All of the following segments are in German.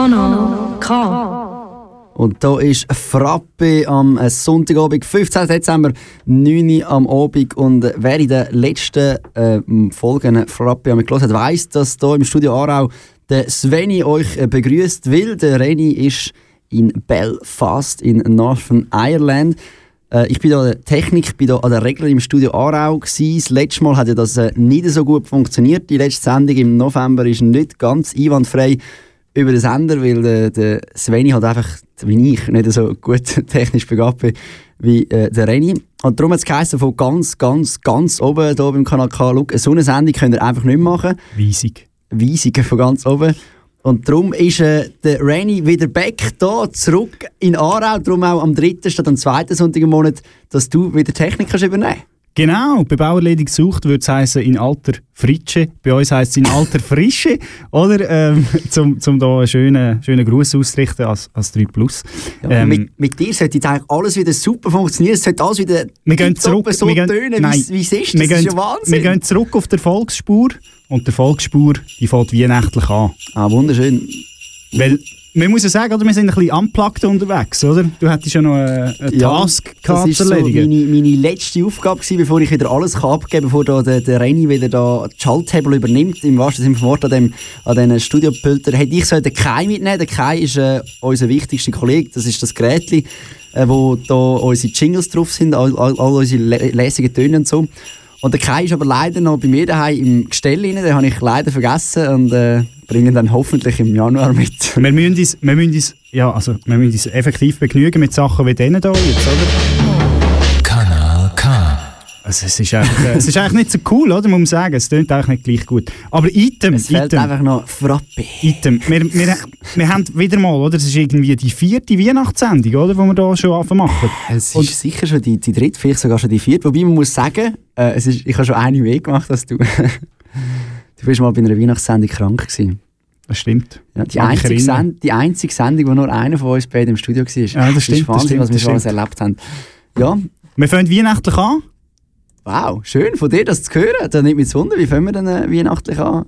Kanal K. Und da ist Frappe am äh, Sonntagabend, 15. Dezember, 9 Uhr am Abend. Und wer in den letzten äh, Folgen Frappe mit hat, weiss, dass hier im Studio Aarau der Sveni euch äh, begrüßt, weil der Reni ist in Belfast in Northern Ireland. Äh, ich bin da der Technik, bin da an der Regel im Studio Aarau gewesen. Das letzte Mal hat ja das äh, nicht so gut funktioniert. Die letzte Sendung im November ist nicht ganz einwandfrei über den Sender, weil der, der Sveni halt einfach, wie ich, nicht so gut technisch begabt bin wie äh, der Reni. Und darum hat es von ganz, ganz, ganz oben hier beim Kanal K, schau, so eine Sendung könnt ihr einfach nicht machen. Weisig. Weisig von ganz oben. Und darum ist äh, der Rainy wieder back hier, zurück in Aarau. Darum auch am dritten statt am zweiten Sonntag im Monat, dass du wieder Technik kannst übernehmen Genau, bei Bauerledig sucht würde es heißen in alter Fritsche. Bei uns heisst es in alter Frische, oder? Ähm, zum, zum da einen schönen, schönen Gruß auszurichten als, als 3 Plus. Ja, ähm, mit, mit dir sollte jetzt eigentlich alles wieder super funktionieren. Es sollte alles wieder wir gehen zurück, so wir gehen, tönen, nein, wie es ist. Das wir ist gehen, ja Wahnsinn. Wir gehen zurück auf der Volksspur und die Volksspur die fängt weihnachtlich an. Ah, wunderschön. Weil man muss ja sagen, oder, wir sind ein bisschen unplugged unterwegs, oder? Du hättest ja noch eine, eine Ja, Task Das gehabt war zu so erledigen. meine, meine letzte Aufgabe, gewesen, bevor ich wieder alles kann abgeben kann, bevor da der, der Reni wieder da die Schalthebel übernimmt, im wahrsten Sinne vom Wort, an, dem, an diesen Studiopulter. Hätte ich so den Kai mitnehmen Der Kai ist äh, unser wichtigster Kollege, das ist das Gerät, äh, wo da unsere Jingles drauf sind, all, all, all unsere le lässigen Töne und so. Und der Kai ist aber leider noch bei mir daheim im Gestell rein, den habe ich leider vergessen und äh, ihn dann hoffentlich im Januar mit. Wir müssen uns, wir müssen uns, ja, also, wir müssen uns effektiv begnügen mit Sachen wie denen hier jetzt, oder? Also, es, ist eigentlich, äh, es ist eigentlich nicht so cool, oder? Muss man sagen. Es klingt eigentlich nicht gleich gut. Aber Item, Es Item, einfach noch Frappe. Item. Wir, wir, wir haben wieder mal, oder? Es ist irgendwie die vierte Weihnachtssendung, oder? Die wir hier schon anfangen machen. Es Und- ist sicher schon die, die dritte, vielleicht sogar schon die vierte. Wobei man muss sagen, äh, es ist, ich habe schon eine mehr gemacht als du. du bist mal bei einer Weihnachtssendung krank gewesen. Das stimmt. Ja, die, einzige. Send, die einzige Sendung, wo nur einer von uns beiden im Studio war. Ja, das stimmt, ist das Wahnsinn, stimmt, was wir das schon alles erlebt haben. Ja, Wir fangen weihnachtlich an. Wow, schön von dir das zu hören. Da nimmt mich Wunder, wie fangen wir denn äh, weihnachtlich an?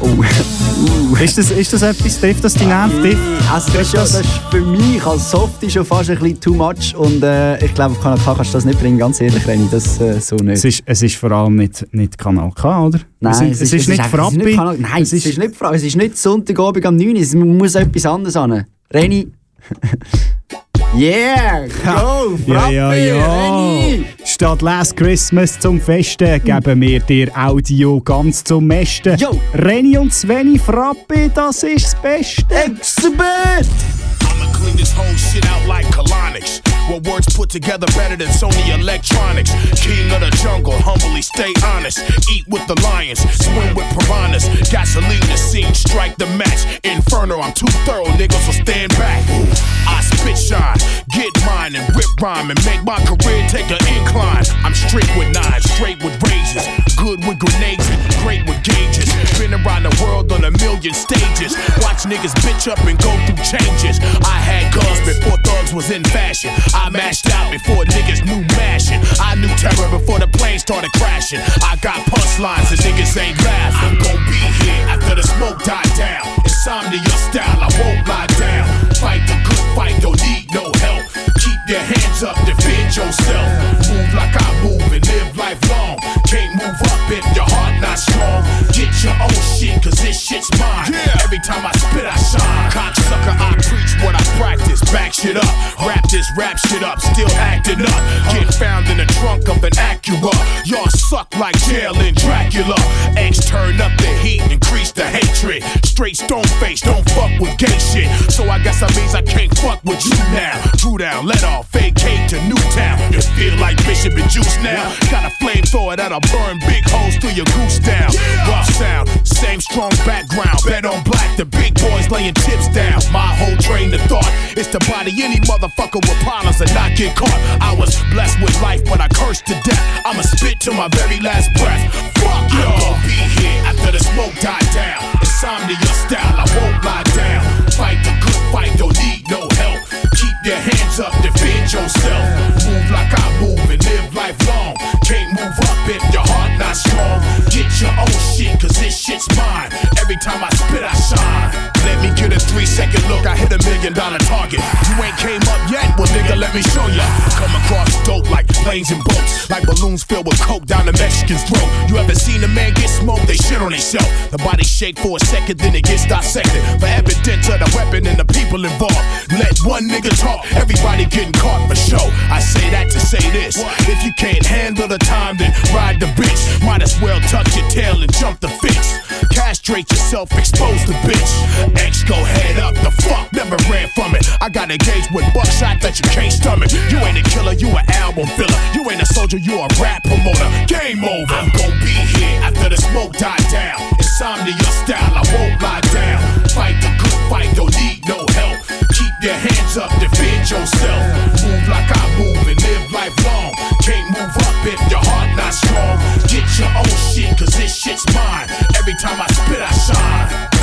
Oh, uh. Ist das, ist das etwas, trifft das die Nerven? Trifft- Also das, ist das ist für mich als Softie schon fast ein bisschen too much und äh, ich glaube, auf Kanal K kannst du das nicht bringen, ganz ehrlich, Reni, das äh, so nicht. Es ist, es ist vor allem nicht, nicht Kanal K, oder? Nein, es, ist- es ist nicht Frappi. Es ist nicht Kanal- Nein, es ist, nicht Frappi. Es ist nicht Sonntagabend am 9 Uhr. Es muss etwas anderes an. Reni. Yeah! Go! Ja, Frappi! ja, ja. Reni! Statt Last Christmas zum Festen geben wir dir Audio ganz zum Mesten. Jo. Reni und Sveni Frappe, das ist das Beste. Exhibit! I'ma clean this whole shit out like colonics. What words put together better than Sony Electronics? King of the jungle, humbly stay honest. Eat with the lions, swim with piranhas. Gasoline the scene, strike the match. Inferno, I'm too thorough, niggas, so stand back. I spit shine, get mine and rip rhyme and make my career take an incline. I'm straight with nine, straight with razors, good with grenades, great with gauges. Been around the world on a million stages. Watch niggas bitch up and go through changes. I had guns before thugs was in fashion. I mashed out before niggas knew mashing. I knew terror before the plane started crashing. I got punchlines and niggas ain't laughing. I'm gon' be here after the smoke died down. Insomnia style, I won't lie down. Fight the good fight, don't need no help. Keep your hands up, defend yourself. Move like I move and live life long. Can't move up if your heart not strong. Get your own shit, cause this shit's mine. Every time I spit, I shine. Cocksucker, I what I practice. Back shit up. Rap this rap shit up, still acting up. Get found in the trunk of an Acura. Y'all suck like jail in Dracula. X turn up the heat, increase the hatred. Straight stone face, don't fuck with gay shit. So I guess that means I can't fuck with you now. Drew down, let off, vacate to Newtown. You feel like Bishop and Juice now. Got a flamethrower that'll burn big holes through your goose down. Rough sound, same strong background. Bet on black, the big boys laying chips down. My whole train of thought is to body any motherfucker with problems and not get caught. I was blessed with life, but I cursed to death. I'ma spit to my very last breath. Fuck y'all. be here after the smoke died down. Insomnia style, I won't lie down. Fight the good fight, don't need no help. Keep your hands up, defend yourself. Move like I move and live life long. Can't move up if not strong. Get your own shit, cause this shit's mine. Every time I spit, I shine. Let me get a three second look, I hit a million dollar target. You ain't came up yet, well, nigga, let me show ya. Come across dope like planes and boats, like balloons filled with coke down the Mexican's throat. You ever seen a man get smoked? They shit on themselves. The body shake for a second, then it gets dissected. For evidence of the weapon and the people involved. Let one nigga talk, everybody getting caught for show. I say that to say this. If you can't handle the time, then ride the bitch. Might as well tuck your tail and jump the fence. Castrate yourself, expose the bitch. X go head up, the fuck never ran from it. I got engaged with buckshot that you can't stomach. You ain't a killer, you an album filler. You ain't a soldier, you a rap promoter. Game over. I'm gon' be here after the smoke die down. Insomnia your style, I won't lie down. Fight the good fight, don't need no help. Keep your hands up, defend yourself. Move like I move and live life long. Can't move up if your heart not strong. Get your own shit, cause this shit's mine. Every time I spit, I shine.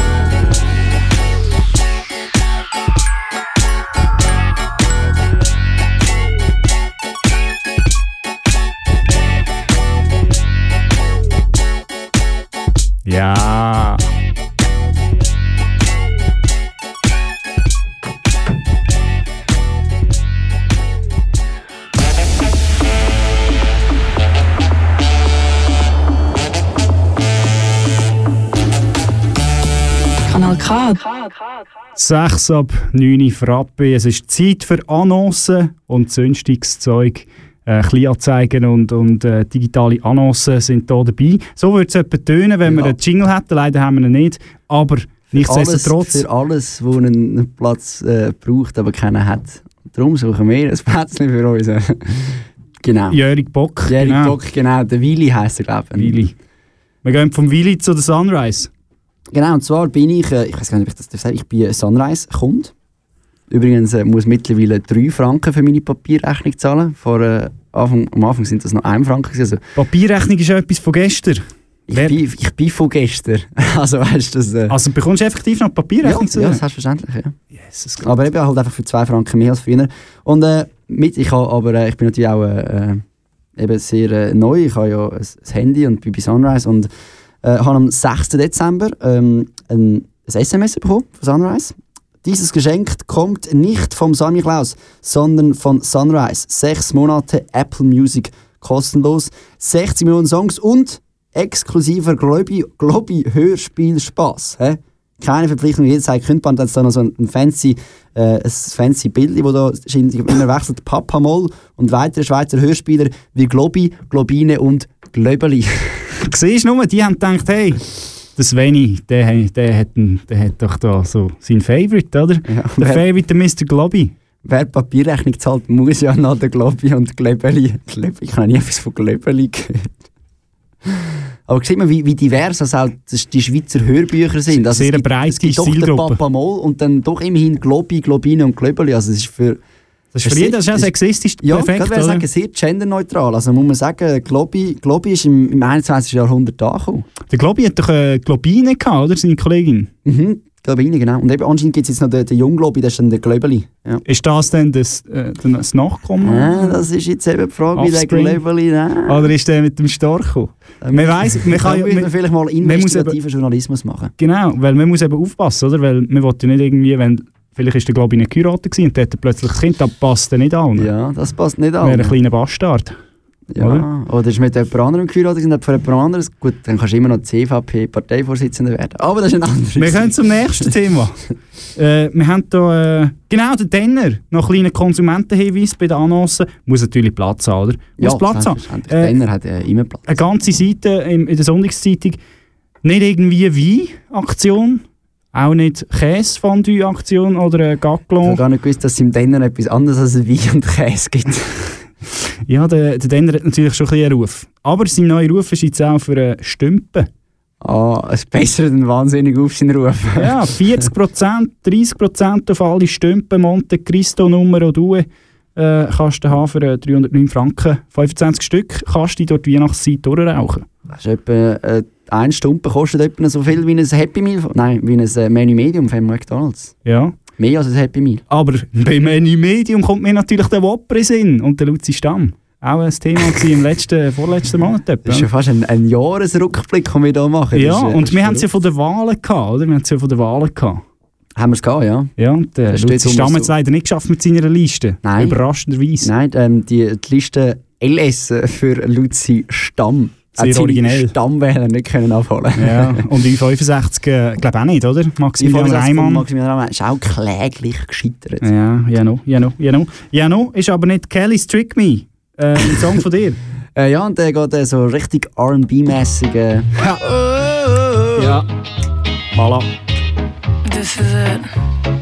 Ja. Kanal K. 6 ab 9 Uhr Frappe. Es ist Zeit für Annoncen und sonstiges Zeug. Äh, Kleinanzeigen und, und äh, digitale Annoncen sind hier dabei. So würde es etwa tönen, wenn wir Ja. einen Jingle hätten. Leider haben wir ihn nicht. Aber nichtsdestotrotz. Alles, für alles, wo einen Platz äh, braucht, aber keinen hat. Darum suchen wir ein Plätzchen für uns. genau. Jörg Bock. Jerry genau. Bock, genau. Der Willi heisst er, glaube ich. Willi. Wir gehen vom Willi zu der Sunrise. Genau, und zwar bin ich, äh, ich weiß gar nicht, ob ich das darf sagen, ich bin ein Sunrise-Kunde. Übrigens äh, muss mittlerweile 3 Franken für meine Papierrechnung zahlen. Vor, äh, Anfang, am Anfang sind das noch 1 Franken. Also, Papierrechnung ist ja etwas von gestern. ich, Wer- bin, ich bin von gestern. also weißt du, das... Äh, Also bekommst du effektiv noch ja, Papierrechnung zu ja, tun? selbstverständlich, ja. Jesus Aber eben halt einfach für 2 Franken mehr als früher. Und äh, mit, ich, habe, aber, äh, ich bin natürlich auch äh, eben sehr neu. Ich habe ja ein, ein Handy und bin bei Sunrise und äh, habe am 6. Dezember ähm, ein, ein SMS bekommen von Sunrise. Dieses Geschenk kommt nicht vom Sammy Klaus, sondern von Sunrise. Sechs Monate Apple Music kostenlos, 60 Millionen Songs und exklusiver Globi, Globi? Keine Verpflichtung, jederzeit könnte man dann so so ein fancy, äh, ein fancy Bild, wo da immer wechselt, Papa Moll und weitere Schweizer Hörspieler wie Globi, Globine und Glöbeli. Siehst du nur, die haben gedacht, hey, der Sveni, der, der, hat, der hat doch da so sein Favorite, oder? Ja, Der wer, Favorite, der Mr. Globby. wer Papierrechnung zahlt, muss ja noch der Globi und Glöbeli. Ich habe nie etwas von Glöbeli gehört. Aber sieht man, wie, wie divers also auch das- die Schweizer Hörbücher sind. Also Sehr es gibt, breite es gibt doch den Zielgruppe. Papa Moll und dann doch immerhin Globi, Globine und Glöbeli. Also es ist für Das ist für jeden, das ist ja ist- sexistisch Ja, perfekt, oder? sagen, sehr genderneutral. Also muss man sagen, Globi, Globi ist im, im 21. Jahrhundert angekommen. Der Globby hat doch eine Globine gehabt, oder? Seine Kollegin. Mhm, Globine, genau. Und eben anscheinend gibt es jetzt noch den, den Jungglobi, das ist dann der Glöbeli. Ja. Ist das dann das, äh, das Nachkommen? Ah, das ist jetzt eben die Frage, wie der. Glöbeli... Nein. Oder ist der mit dem Storcho? Man weiss, man kann ja- man- vielleicht mal investigativen Journalismus machen. Genau, weil man muss eben aufpassen, oder? Weil man will ja nicht irgendwie, wenn vielleicht ist der Globby nicht geheiratet und der hat plötzlich ein Kind, das passt nicht an. Ja, das passt nicht Wäre an. ein kleiner Bastard. Ja. oder? Oder ist mit jemand anderem geheiratet und hat von jemand anderes... Gut, dann kannst du immer noch CVP-Parteivorsitzender werden. Aber das ist ein anderes... Wir kommen zum nächsten Thema. Äh, wir haben hier äh, genau den Denner, noch einen kleinen Konsumentenhinweis bei den Annoncen. Muss natürlich Platz haben, oder? Muss Platz haben. selbstverständlich. Äh, Denner hat äh, immer Platz. Eine ganze Seite in, in der Sonntagszeitung. Nicht irgendwie Wein-Aktion, auch nicht Käsefondue-Aktion oder eine Ich habe gar nicht gewusst, dass es im Denner etwas anderes als Wein und Käse gibt. Ja, der, der Denner hat natürlich schon ein bisschen einen Ruf. Aber sein neuer Ruf ist jetzt auch für äh, Stümpen. Ah, es bessert einen wahnsinnig auf seinen Ruf. Ja, 40%, 30% auf alle Stümpen, Monte Cristo, Numero 2 äh, kannst du haben für äh, 309 Franken. 25 Stück kannst du dort Weihnachtszeit durchrauchen. Das ist etwa, äh, eine Stumpe kostet etwa so viel wie ein Happy Meal, nein, wie ein äh, Menu Medium von McDonalds. Ja. Mehr als ein Happy Meal. Aber bei Menu Medium kommt mir natürlich der Whopper in Sinn und der Luzi Stamm. Auch ein Thema im letzten, vorletzten Monat. Etwa. Das ist ja fast ein, ein Jahresrückblick, den wir hier machen. Ja, ist, äh, und wir haben es ja von den Wahlen gehabt, oder? Wir haben es ja von den Wahlen gehabt. Haben wir es gehabt, ja. Ja, und äh, der Luzi Stamm hat es leider nicht geschafft mit seiner Liste. Nein. Überraschenderweise. Nein, ähm, die, die Liste LS für Luzi Stamm sehr hat originell. Stammwähler nicht können abholen. ja, und die 65 äh, glaube auch nicht, oder? Maximilian Reimann. Maximilian Reimann ist auch kläglich gescheitert. Ja, ja no, ja no, ja no. Ja no ist aber nicht Kelly's Trick Me, äh, ein Song von dir. äh, ja, und der geht äh, so richtig R&B-mässig. Äh. Ja. ja. Voilà. This is it.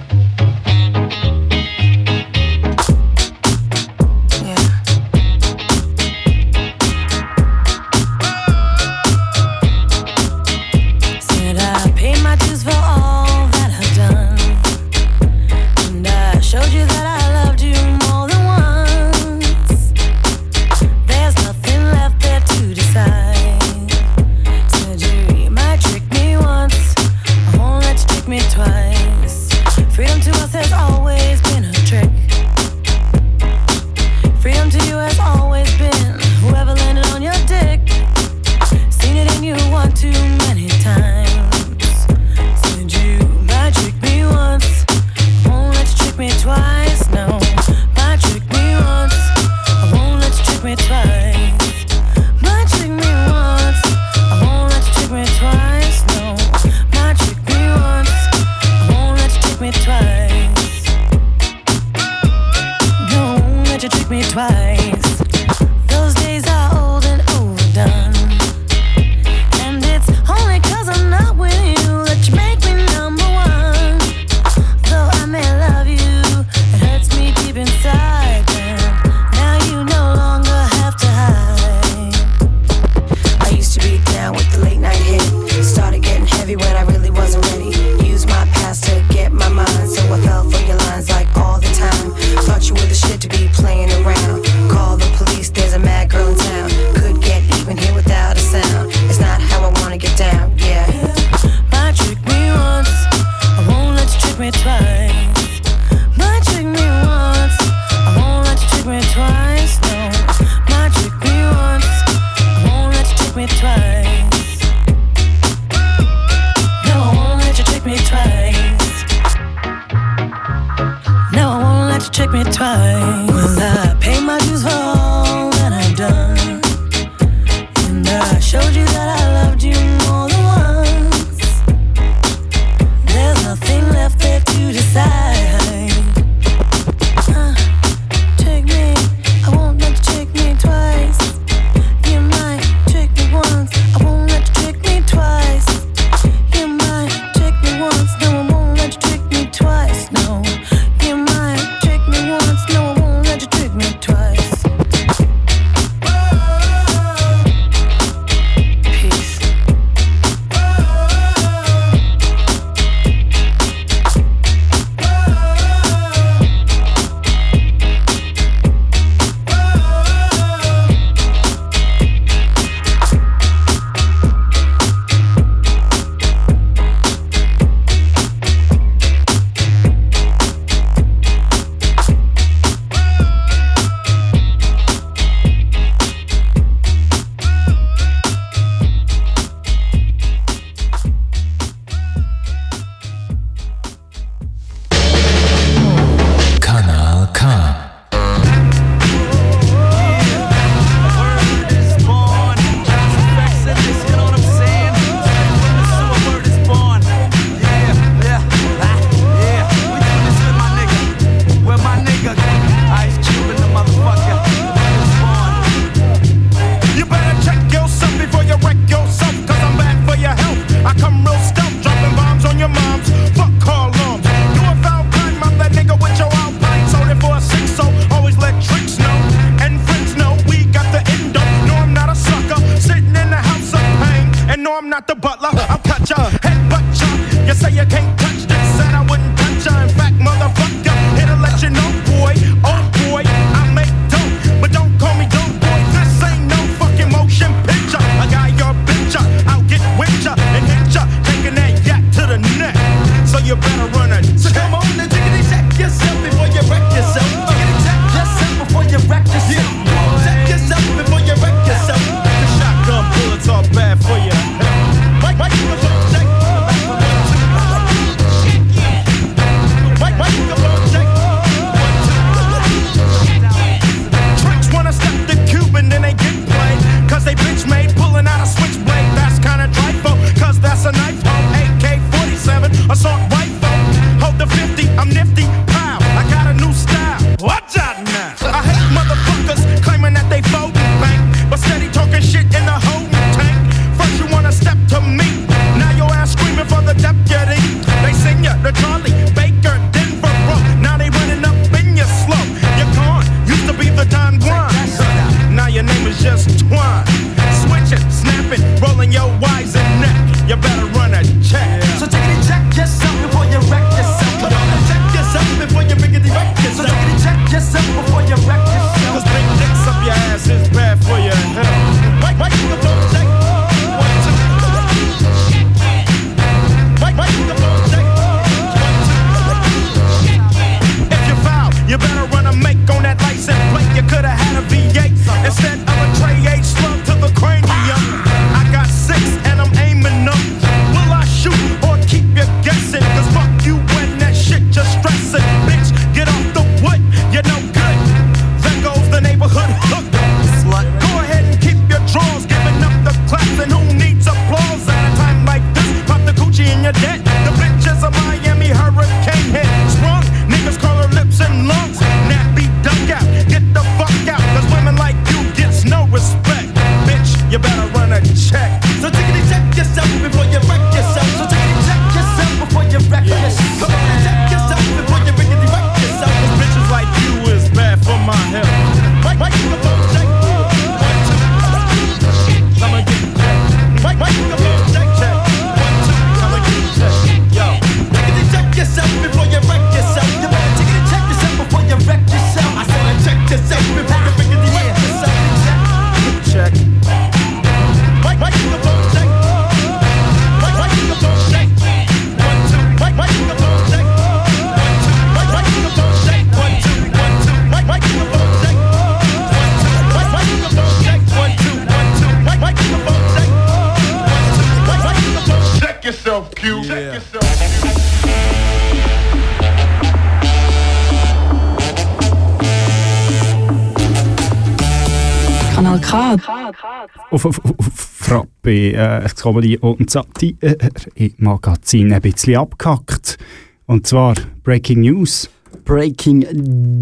Frappe, äh, die und Sati äh, im Magazin ein bisschen abgehackt. Und zwar Breaking News. Breaking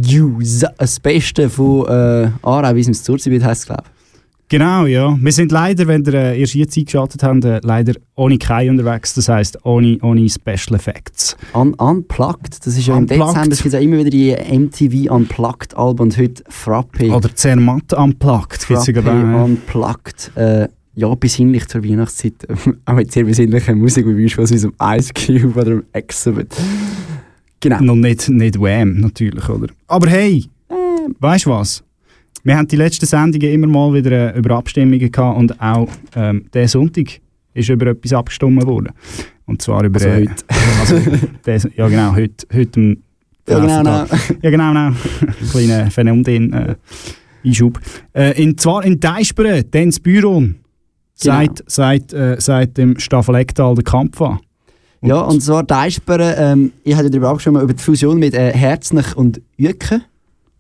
News. Das Beste von äh, Aarau, wie es im Zurzeit heisst, glaube ich. Genau, ja. Wir sind leider, wenn ihr äh, erst jetzt eingeschaltet habt, äh, leider ohne Kai unterwegs. Das heisst, ohne, ohne Special Effects. Un Unplugged, das ist ja im. Dezember, es gibt ja immer wieder die MTV Unplugged Alben und heute Frappe. Oder Zermatt unplugged. Frappe ja. Unplugged. Äh, ja, besinnlich zur Weihnachtszeit. auch mit sehr besinnlicher Musik, wie beispielsweise um Ice Cube oder um Exhibit. Genau. Noch nicht, nicht Wham, natürlich, oder? Aber hey, weißt du was? Wir haben die letzten Sendungen immer mal wieder äh, über Abstimmungen gehabt und auch ähm, diesen Sonntag ist über etwas abgestimmt worden. Und zwar über... Also äh, heute. also, des, ja genau, heute, heute am Ja, genau, Tag. Ja genau, genau. Kleiner Phänomen äh, Einschub. Äh, in, zwar in Deisperen, dann das Büro. Seit, seit, äh, seit dem Staffelecktal der Kampf an. Ja, und zwar die ähm, ich hatte darüber abgestimmt, über die Fusion mit äh, Herznach und Jücken.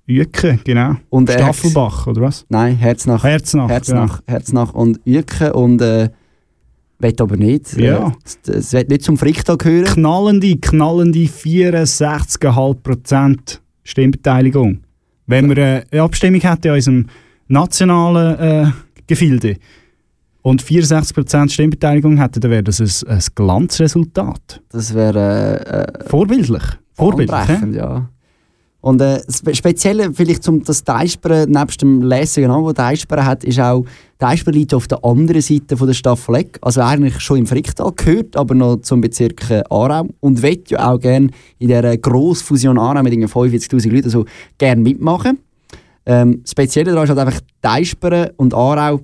Jücke, genau. Und, äh, Staffelbach, oder was? Nein, Herznach. Herznach. Herznach, Herznach und Jücken und äh, will aber nicht. Ja. Äh, es- es wird nicht zum Fricktag gehören. knallende, knallende 64,5% Stimmbeteiligung. Wenn wir äh, eine Abstimmung hätten in unserem nationalen äh, Gefilde und 64% Stimmbeteiligung hätten, dann wäre das ein, ein Glanzresultat. Das wäre äh, äh, Vorbildlich. Vorbildlich, ja. Und äh, das Spe- Spezielle vielleicht zum das Deisperen, nebst dem lässigen Namen, den Deisperen hat, ist auch, Deisperen liegt auf der anderen Seite von der Staffel Eck. Also eigentlich schon im Fricktal gehört, aber noch zum Bezirk äh, Aarau. Und will ja auch gerne in dieser Grossfusion Aarau mit irgendwie 45'000 Leuten so gerne mitmachen. Ähm, das Spezielle daran ist halt einfach, Deisperen und Aarau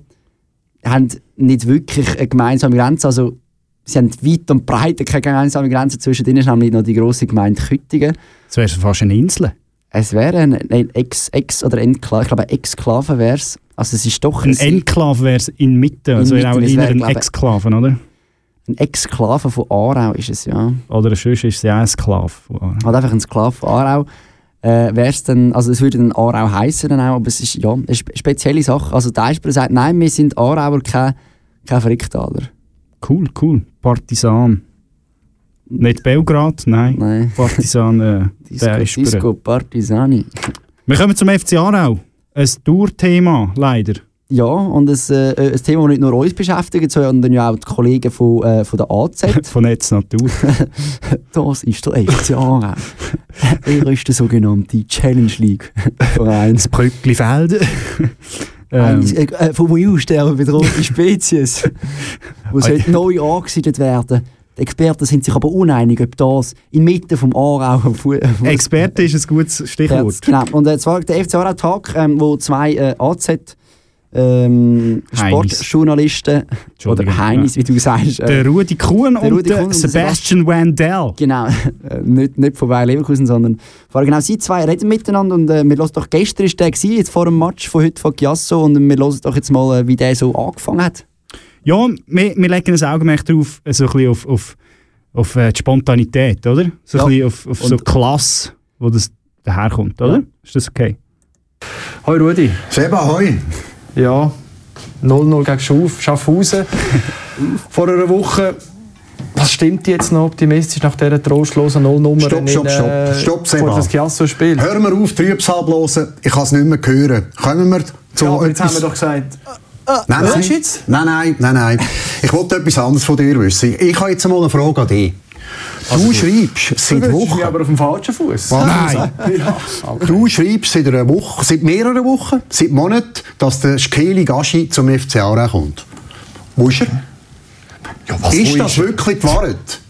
haben nicht wirklich eine gemeinsame Grenze. Also, sie haben weit und breit keine gemeinsame Grenze. Zwischen ihnen ist nämlich noch die grosse Gemeinde Küttingen. Das wäre fast eine Insel. Es wäre ein, ein Ex, Ex oder Enklave, ich glaube eine Exklave wäre es. Also es ist doch Ein Enklave wäre es in Mitte, also Mitte, auch ein ich- Exklaven, oder? ein Exklave von Aarau ist es, ja. Oder sonst ist es ja ein Sklave. Halt einfach ein Sklave von Aarau. Äh, wär's dann, also es würde dann Aarau heißen dann auch, aber es ist ja eine spe spezielle Sache. Also der Eisbär sagt, nein, wir sind Aarauer, kein, kein Fricktaler. Cool, cool. Partisan. Nicht Belgrad, nein. Nein. Partisan, äh, Disco, Disco Partisani. Wir kommen zum FC Aarau. Ein Tourthema, leider. Ja, und ein, äh, ein Thema, das nicht nur uns beschäftigt, sondern ja auch die Kollegen von, äh, von der AZ. Von Netz Natur. Das ist der FC Aarau. er ist der sogenannte Challenge League Verein. das Brückli Felden. Ähm, äh, äh, vom Aussterben bedrohte Spezies, die sollte neu angesiedelt werden. Die Experten sind sich aber uneinig, ob das inmitten vom Aarau Experte ist ein gutes Stichwort. Genau. Und äh, zwar der FC Aarau Tag, ähm, wo zwei äh, AZ ähm. Sportjournalisten oder Heinis, wie du sagst, äh, Der Rudi Kuhn Der und Rudi Kuhn und der Sebastian Wendell. Genau, äh, nicht, nicht von Bayer Leverkusen, sondern vor genau sie zwei reden miteinander und äh, wir hören doch, gestern ist der gewesen, jetzt vor dem Match von heute von Chiasso und wir hören doch jetzt mal, äh, wie der so angefangen hat. Ja, wir, wir legen ein Augenmerk darauf, äh, so ein bisschen auf, auf, auf äh, die Spontanität, oder? So ein Ja. bisschen auf, auf so Und- Klasse, wo das daherkommt, oder? Ja. Ist das okay? Hoi Rudi. Seba, hoi. Ja, 0-0 gegen Schuf, Schaffhausen. Vor einer Woche, was stimmt jetzt noch optimistisch nach dieser trostlosen Nullnummer Stopp, stopp, stopp. Stopp, Seba. Hör mir auf, Trübsal blosen. Ich kann es nicht mehr hören. Kommen wir zu Ja, jetzt haben wir doch gesagt, Nein, nein. Jetzt? Nein, nein, nein, nein. Ich wollte etwas anderes von dir wissen. Ich habe jetzt mal eine Frage an dich. Du schreibst seit Wochen... mich aber auf dem falschen Fuß. Nein. Ja, okay. Du schreibst seit einer Woche, seit mehreren Wochen, seit Monaten, dass der Skeli Gaschi zum FC Aarau kommt. Wo ist er? Ja, ist das er? wirklich die Wahrheit?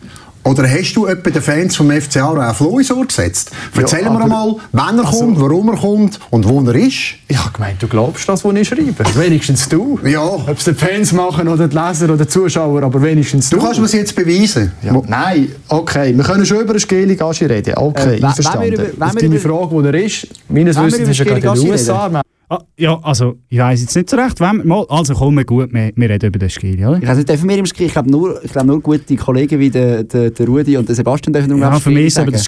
Oder hast du etwa den Fans vom FC Aarau auf Ohr gesetzt? Erzähl mir aber- einmal, wann er Also- kommt, warum er kommt und wo er ist. Ich habe gemeint, du glaubst das, was ich schreibe. Wenigstens du. Ja. Ob es die Fans machen oder die Leser oder die Zuschauer, aber wenigstens du. Du kannst mir das jetzt beweisen. Ja, nein, okay, wir können schon über einen Skeli Gaschi reden. Okay, Äh, einverstanden. wenn wir über- wenn Auf deine Frage, wo er ist, meines Wissens ist er gerade in den USA. Ah, ja, also, ich weiss jetzt nicht so recht. Wenn wir, mal, also komm, wir gut, wir, wir reden über den Skiri, oder? Ich weiß nicht, dürfen wir im Ski, ich glaube nur, ich glaube nur gute Kollegen wie der, der, der Rudi und der Sebastian dürfen darum Ja, glaub ich, für mich ist aber. Das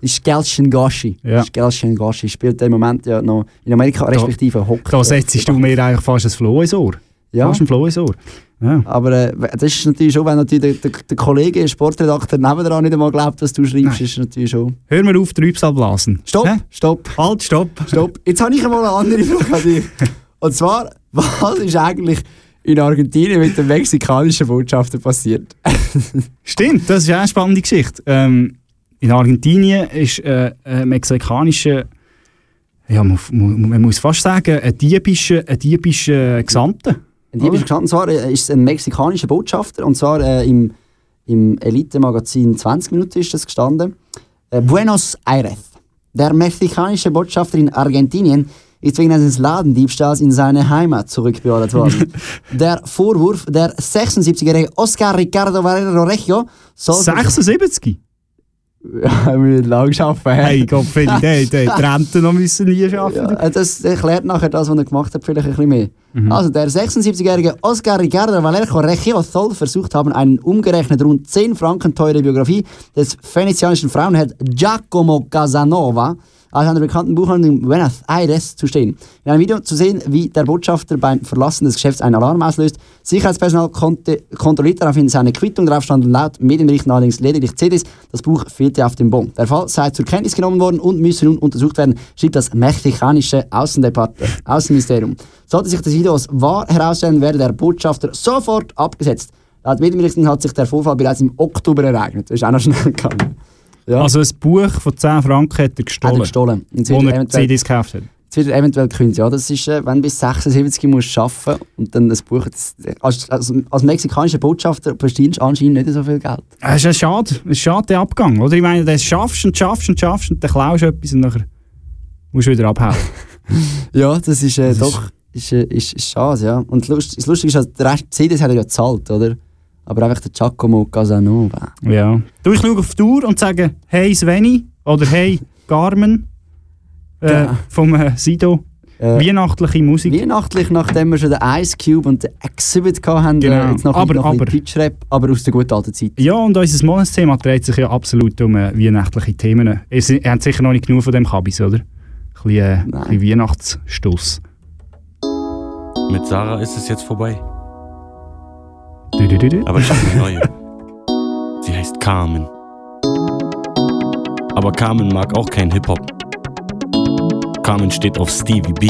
ist Gelschen Gashi. Ja. Gelschen Gashi. Spielt im Moment ja noch in Amerika, respektive hockt. Da setzt du mir eigentlich fast ein Floh ins Ohr. Ja. Fast ein Floh ins Ohr. Ja. Aber äh, das ist natürlich schon, wenn natürlich der, der, der Kollege, der Sportredakteur nebendran nicht einmal glaubt, was du schreibst, ist natürlich schon... Hör mir auf, Trübsal blasen. Stopp, Hä? stopp, Halt, stopp. stopp. Jetzt habe ich einmal eine andere Frage an dich. Und zwar, was ist eigentlich in Argentinien mit dem mexikanischen Botschafter passiert? Stimmt, das ist auch eine spannende Geschichte. Ähm, in Argentinien ist äh, ein mexikanischer, ja, man, man, man muss fast sagen, ein diebischer, ein diebischer Gesandter. Und hier ist gestanden, zwar äh, ist es ein mexikanischer Botschafter, und zwar äh, im, im Elite-Magazin 20 Minuten ist das gestanden. Äh, Buenos Aires. Der mexikanische Botschafter in Argentinien ist wegen eines Ladendiebstahls in seine Heimat zurückbeordert worden. der Vorwurf, der 76-jährige Oscar Ricardo Valero Reggio soll... 76? Ja, wir müssen lang arbeiten. Hey, Gott, finde ich, der, der die Rente noch müssen nie schaffen. Ja, äh, das erklärt nachher das, was er gemacht hat, vielleicht ein bisschen mehr. Also, der 76-jährige Oscar Ricardo Valerco Reggio soll versucht haben, einen umgerechnet rund 10 Franken teure Biografie des venezianischen Frauenhelds Giacomo Casanova aus einer bekannten Buchhandlung in Buenos Aires zu stehen. In einem Video zu sehen, wie der Botschafter beim Verlassen des Geschäfts einen Alarm auslöst. Sicherheitspersonal konnte, kontrolliert daraufhin seine Quittung. Darauf standen laut Medienberichten allerdings lediglich CDs. Das Buch fehlte auf dem Bon. Der Fall sei zur Kenntnis genommen worden und müsse nun untersucht werden, schrieb das mexikanische Außenministerium. Sollte sich das Video als wahr herausstellen, werde der Botschafter sofort abgesetzt. Laut Medienberichten hat sich der Vorfall bereits im Oktober ereignet. Das ist auch noch schnell gegangen. Ja. Also ein Buch von 10 Franken hat er hat er gestohlen, gestohlen. Jetzt wo er eventuell, CDs gekauft hat. jetzt wird er eventuell gekündigt. Ja, das ist, äh, wenn du bis 76 musst arbeiten und dann das Buch... Das, als, als, als mexikanischer Botschafter verdienst du anscheinend nicht so viel Geld. Es ist ein schade, es ist schade, der Abgang. Oder? Ich meine, du schaffst und schaffst und schaffst und dann klaust du etwas und nachher musst du wieder abhauen. Ja, das ist äh, Das ist- doch ist, äh, ist, ist schade, ja. Und das Lust- das Lustige ist, also, der Rest CDs hat er ja gezahlt, oder? Aber einfach der Giacomo Casanova. ja. Du, ich schaue auf die Uhr und sage, hey Sveni oder hey Carmen äh, Ja. vom äh, Sido. Äh, Weihnachtliche Musik. Weihnachtlich, nachdem wir schon den Ice Cube und den Exhibit hatten, Genau. äh, jetzt noch, Aber- noch aber- Deutschrap, aber aus der guten alten Zeit. Ja, und unser Monatsthema dreht sich ja absolut um äh, weihnachtliche Themen. Ihr, ihr habt sicher noch nicht genug von dem Kabis, oder? Ein bisschen, äh, ein bisschen Weihnachtsstoss. Mit Sarah ist es jetzt vorbei. Aber ich habe eine neue. Sie heißt Carmen. Aber Carmen mag auch kein Hip-Hop. Carmen steht auf Stevie B.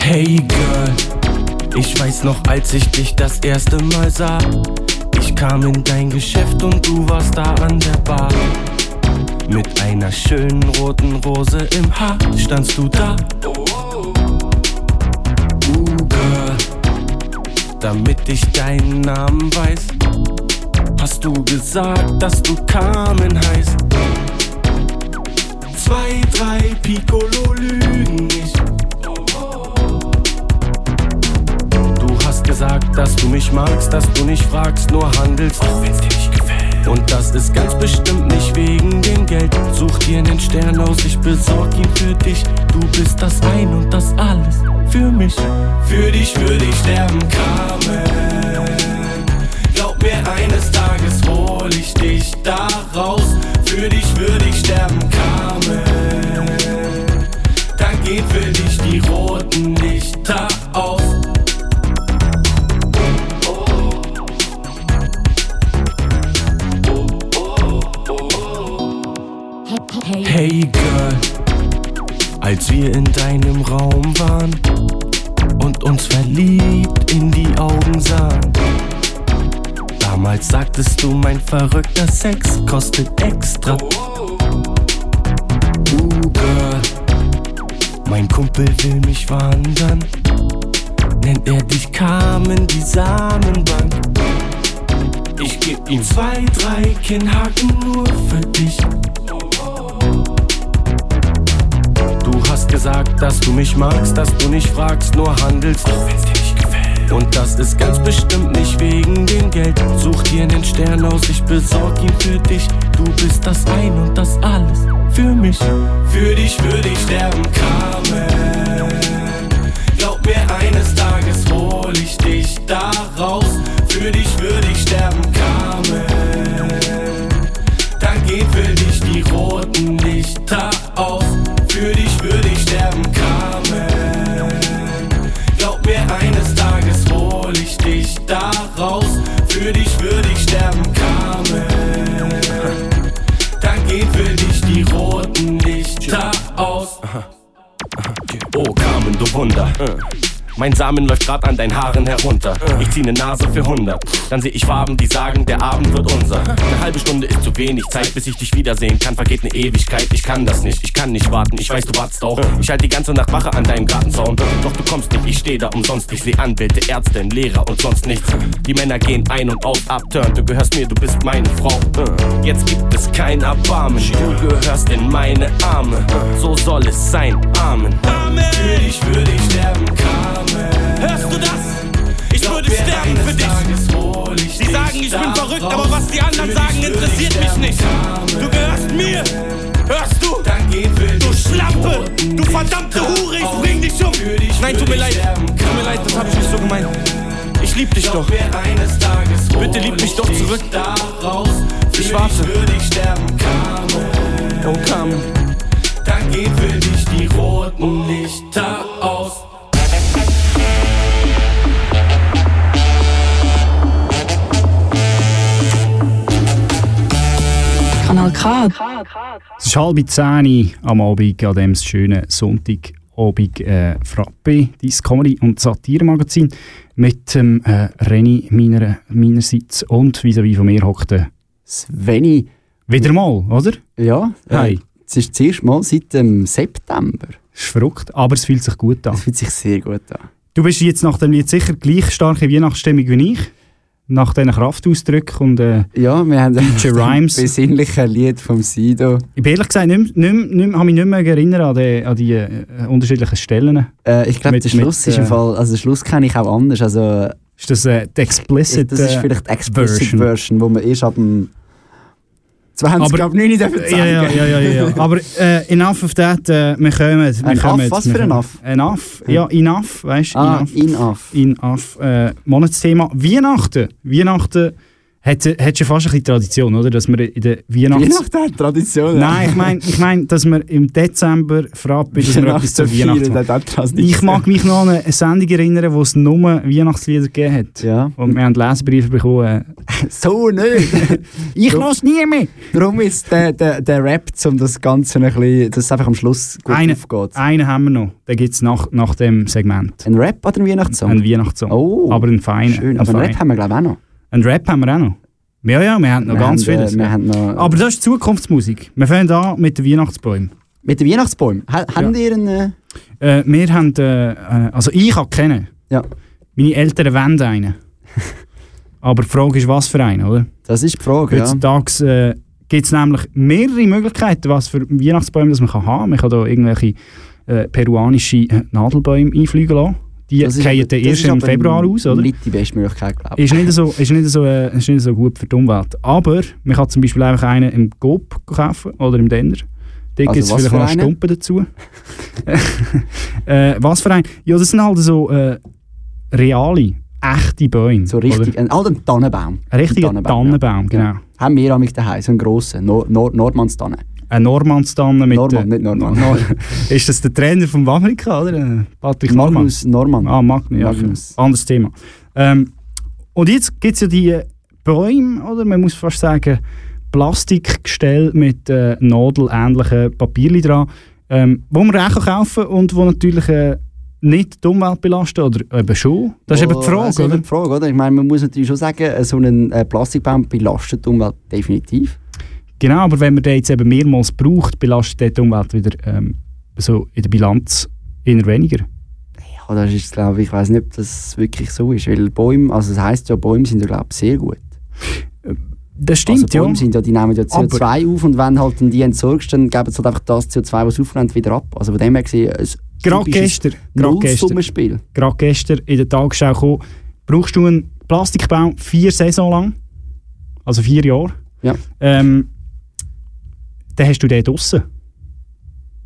Hey Girl, ich weiß noch, als ich dich das erste Mal sah. Ich kam in dein Geschäft und du warst da an der Bar. Mit einer schönen roten Rose im Haar standst du da. Damit ich deinen Namen weiß. Hast du gesagt, dass du Carmen heißt? Zwei, drei Piccolo lügen nicht. Du hast gesagt, dass du mich magst, dass du nicht fragst, nur handelst, auch wenn's dir nicht. Und das ist ganz bestimmt nicht wegen dem Geld. Such dir einen Stern aus, ich besorg ihn für dich. Du bist das Ein und das Alles für mich. Für dich würde ich sterben, Carmen. Samen läuft grad an deinen Haaren herunter. Ich zieh ne Nase für 100. Dann seh ich Farben, die sagen, der Abend wird unser. Eine halbe Stunde ist zu wenig Zeit, bis ich dich wiedersehen kann. Vergeht ne Ewigkeit, ich kann das nicht. Ich kann nicht warten, ich weiß, du wartest auch. Ich halt die ganze Nacht Wache an deinem Gartenzaun. Doch du kommst nicht, ich steh da umsonst. Ich seh Anwälte, Ärzte, Lehrer und sonst nichts. Die Männer gehen ein und aus, upturn. Du gehörst mir, du bist meine Frau. Jetzt gibt es kein Erbarmen. Du gehörst in meine Arme. So soll es sein. Amen. Für dich würde ich sterben, Carmen. Sterben für dich. Sie sagen, ich bin verrückt, aber was die anderen sagen, interessiert mich nicht. Du gehörst mir. Hörst du? Du Schlampe! Du verdammte Hure, ich bring dich um! Nein, tut mir leid. Tut mir leid, das hab ich nicht so gemeint. Ich lieb dich doch. Bitte lieb mich doch zurück. Ich warte. Oh, Carmen. Dann gehen für dich die roten Lichter aus. Kanal K. Es ist halb zehn am Abend an diesem schönen Sonntagabend äh, Frappe, dein Comedy- und Satire-Magazin mit dem äh, Reni meiner, meinerseits und vis-à-vis von mir hockt Sveni. Wieder mal, oder? Ja. Hi. Äh, es ist das erste Mal seit dem September. ist verrückt, aber es fühlt sich gut an. Es fühlt sich sehr gut an. Du bist jetzt nach dem Lied sicher gleich stark in Weihnachtsstimmung wie ich. Nach diesen Kraftausdrücken und äh, Ja, wir haben DJ Rhymes. besinnliche Lied vom Sido. Ich bin ehrlich gesagt, nicht, mehr- nicht, nicht, habe mich nicht mehr erinnert an die, an die äh, unterschiedlichen Stellen. Äh, ich glaube, der Schluss mit, ist im äh, Fall, also den Schluss kenne ich auch anders. Also, Ist das äh, die Explicit das ist äh, vielleicht die Explicit Version? Version, wo man erst ab dem 20 Aber- ab 9 dürfen Ja, ja, ja, ja, ja, ja. Aber äh, enough of that, äh, wir kommen. Wir kommen was wir für? Ein Aff, ja, enough, weißt du? Ah, enough. enough. Enough. Äh, Monatsthema Weihnachten. Weihnachten hat, hat schon fast ein bisschen Tradition, oder? Dass wir in der Weihnachts... Weihnachten hat Tradition. Nein, ich meine, ich mein, dass wir im Dezember frappen, dass wir etwas zu Weihnachten. Ich mag mich noch an eine Sendung erinnern, wo es nur Weihnachtslieder gegeben hat. Ja. Und wir haben Lesebriefe bekommen. Äh, So nicht. ich lasse nie mehr. Darum ist der, der, der Rap, um das Ganze ein bisschen, dass es einfach am Schluss gut Einen, aufgeht. einen haben wir noch. Den gibt es nach, nach dem Segment. Ein Rap oder ein Weihnachtssong? Ein Weihnachtssong. Oh, Aber ein feiner. Schön, ein aber einen feiner. Rap haben wir glaube ich auch noch. Ein Rap haben wir auch noch. Ja, ja, wir haben noch Wir ganz haben, äh, vieles. wir haben noch- Aber das ist Zukunftsmusik. Wir fangen an mit den Weihnachtsbäumen. Mit den Weihnachtsbäumen. Ha, Haben ihr einen... Äh, Äh, wir haben, äh, äh, also ich habe kennen. Ja. Meine Eltern wollen einen. Aber die Frage ist, was für einen, oder? Das ist die Frage, ja. Heutzutage äh, gibt es nämlich mehrere Möglichkeiten, was für Weihnachtsbäume das man kann haben kann. Man kann da irgendwelche äh, peruanische äh, Nadelbäume einfliegen lassen. Die aber- dann erst im Februar aus, oder? Nicht die beste Möglichkeit, glaube ich. Ist nicht, so, ist, nicht so, äh, ist nicht so gut für die Umwelt. Aber man kann zum Beispiel einfach einen im Coop kaufen oder im Denner. Dort Also gibt es vielleicht noch einen? Stumpen dazu. äh, was für ein? Ja, das sind halt so äh, reale, echte Bäume. So richtig, ein, ein Tannenbaum. Ein richtiger Tannenbaum, Tannenbaum, genau. Haben wir amig daheim, so einen grossen, Nor Nor Nordmannstanne. Ein Normannstanne mit... Normann, äh, nicht Normann. Nor ist das der Trainer vom Amerika, oder? Äh, Patrick Normann. Magnus Normann. Ah, Magnus, ja. Magnus. Anderes Thema. Ähm, und jetzt gibt es ja die Bäume, oder man muss fast sagen, Plastikgestell mit äh, nadelähnlichen Papierli dran, ähm, wo man auch kaufen kann und wo natürlich äh, nicht die Umwelt belasten, oder eben schon. Das ist eben die Oh, Frage, das ist oder? eben die Frage, oder? Ich meine, man muss natürlich schon sagen, äh, so ein äh, Plastikbaum belastet die Umwelt definitiv. Genau, aber wenn man den jetzt eben mehrmals braucht, belastet die Umwelt wieder ähm, so in der Bilanz eher weniger. Ja, das ist, glaube ich, ich weiß nicht, ob das wirklich so ist, weil Bäume, also das heisst ja, Bäume sind ja, glaube ich, sehr gut. Das stimmt, also Bäume ja. sind ja, die nehmen ja CO2 auf und wenn halt dann die entsorgst, dann geben sie halt einfach das CO2, was aufnehmen, wieder ab. Also von dem her gesehen, ein Gerade gestern, gerade gestern, gerade gestern in der Tagesschau gekommen, brauchst du einen Plastikbaum vier Saison lang, also vier Jahre, Ja. ähm, dann hast du den draussen.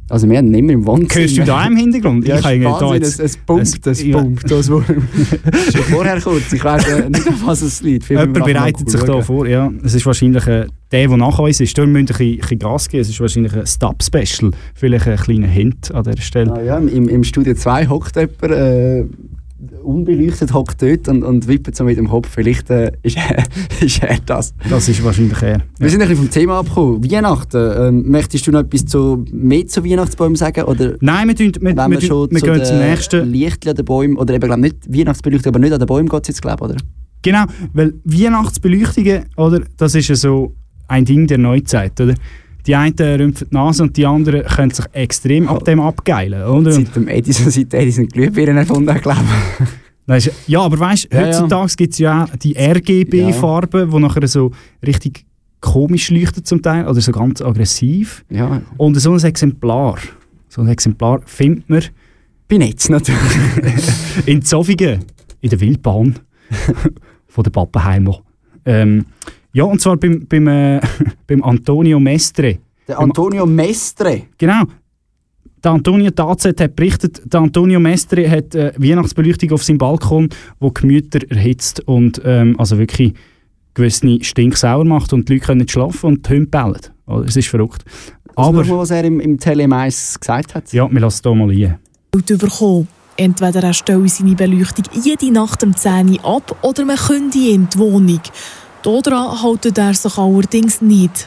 Also wir haben immer im Wohnzimmer. Hörst du da im Hintergrund? Ja, Ich habe ist da Wahnsinn, jetzt- es, es pumpt, es ja. pumpt. Das war schon vorher kurz, ich weiß äh, nicht, auf was es liegt. Jemand bereitet sich da vor, ja. Es ist wahrscheinlich äh, der, der nach uns ist. Da müssen wir ein bisschen, Gas geben. Es ist wahrscheinlich ein Stop-Special. Vielleicht ein kleiner Hint an dieser Stelle. Ah, ja, im, Im Studio 2 hockt jemand, äh, unbeleuchtet hockt dort und, und wippert so mit dem Kopf. Vielleicht äh, ist, er, ist er das. Das ist wahrscheinlich er. Wir sind ein bisschen vom Thema abgekommen. Weihnachten. Ähm, möchtest du noch etwas zu, mehr zu Weihnachtsbäumen sagen? Oder Nein, wir, tun, wir, wenn wir, wir schon wir zu gehen zum nächsten. Lichtchen an den Bäumen, oder eben glaub, nicht Weihnachtsbeleuchtung, aber nicht an den Bäumen geht es jetzt, glaube oder? Genau, weil Weihnachtsbeleuchtungen, oder, das ist ja so ein Ding der Neuzeit, oder? Die einen rümpfen die Nase und die anderen können sich extrem ab dem abgeilen, oder? Seit dem Edison, seit Edison Glühbirnen erfunden hat, glaube ich. ja, aber weißt du, Ja, ja. heutzutage gibt es ja auch die RGB-Farben, die nachher so richtig komisch leuchten zum Teil, oder so ganz aggressiv. Ja, Und so ein Exemplar, so ein Exemplar findet man bei Netz natürlich. in Zofingen, in der Wildbahn von der Pappenheimer. Ähm, ja, und zwar beim, beim, äh, beim Antonio Mestre. Der Antonio Mestre. Genau. Der Antonio Tazet hat berichtet, der Antonio Mestre hat äh, Weihnachtsbeleuchtung auf seinem Balkon, wo die Gemüter erhitzt und ähm, also wirklich gewisse stinksauer macht und die Leute können nicht schlafen und die Hunde bellen. Oh, es ist verrückt. Aber Aber, was er im, im Telemais gesagt hat. ja, wir lassen es hier mal rein. Bekommen. Entweder er stellt seine Beleuchtung jede Nacht um 10 Uhr ab oder man kündigt ihm die Wohnung. Daran haltet er sich allerdings nicht.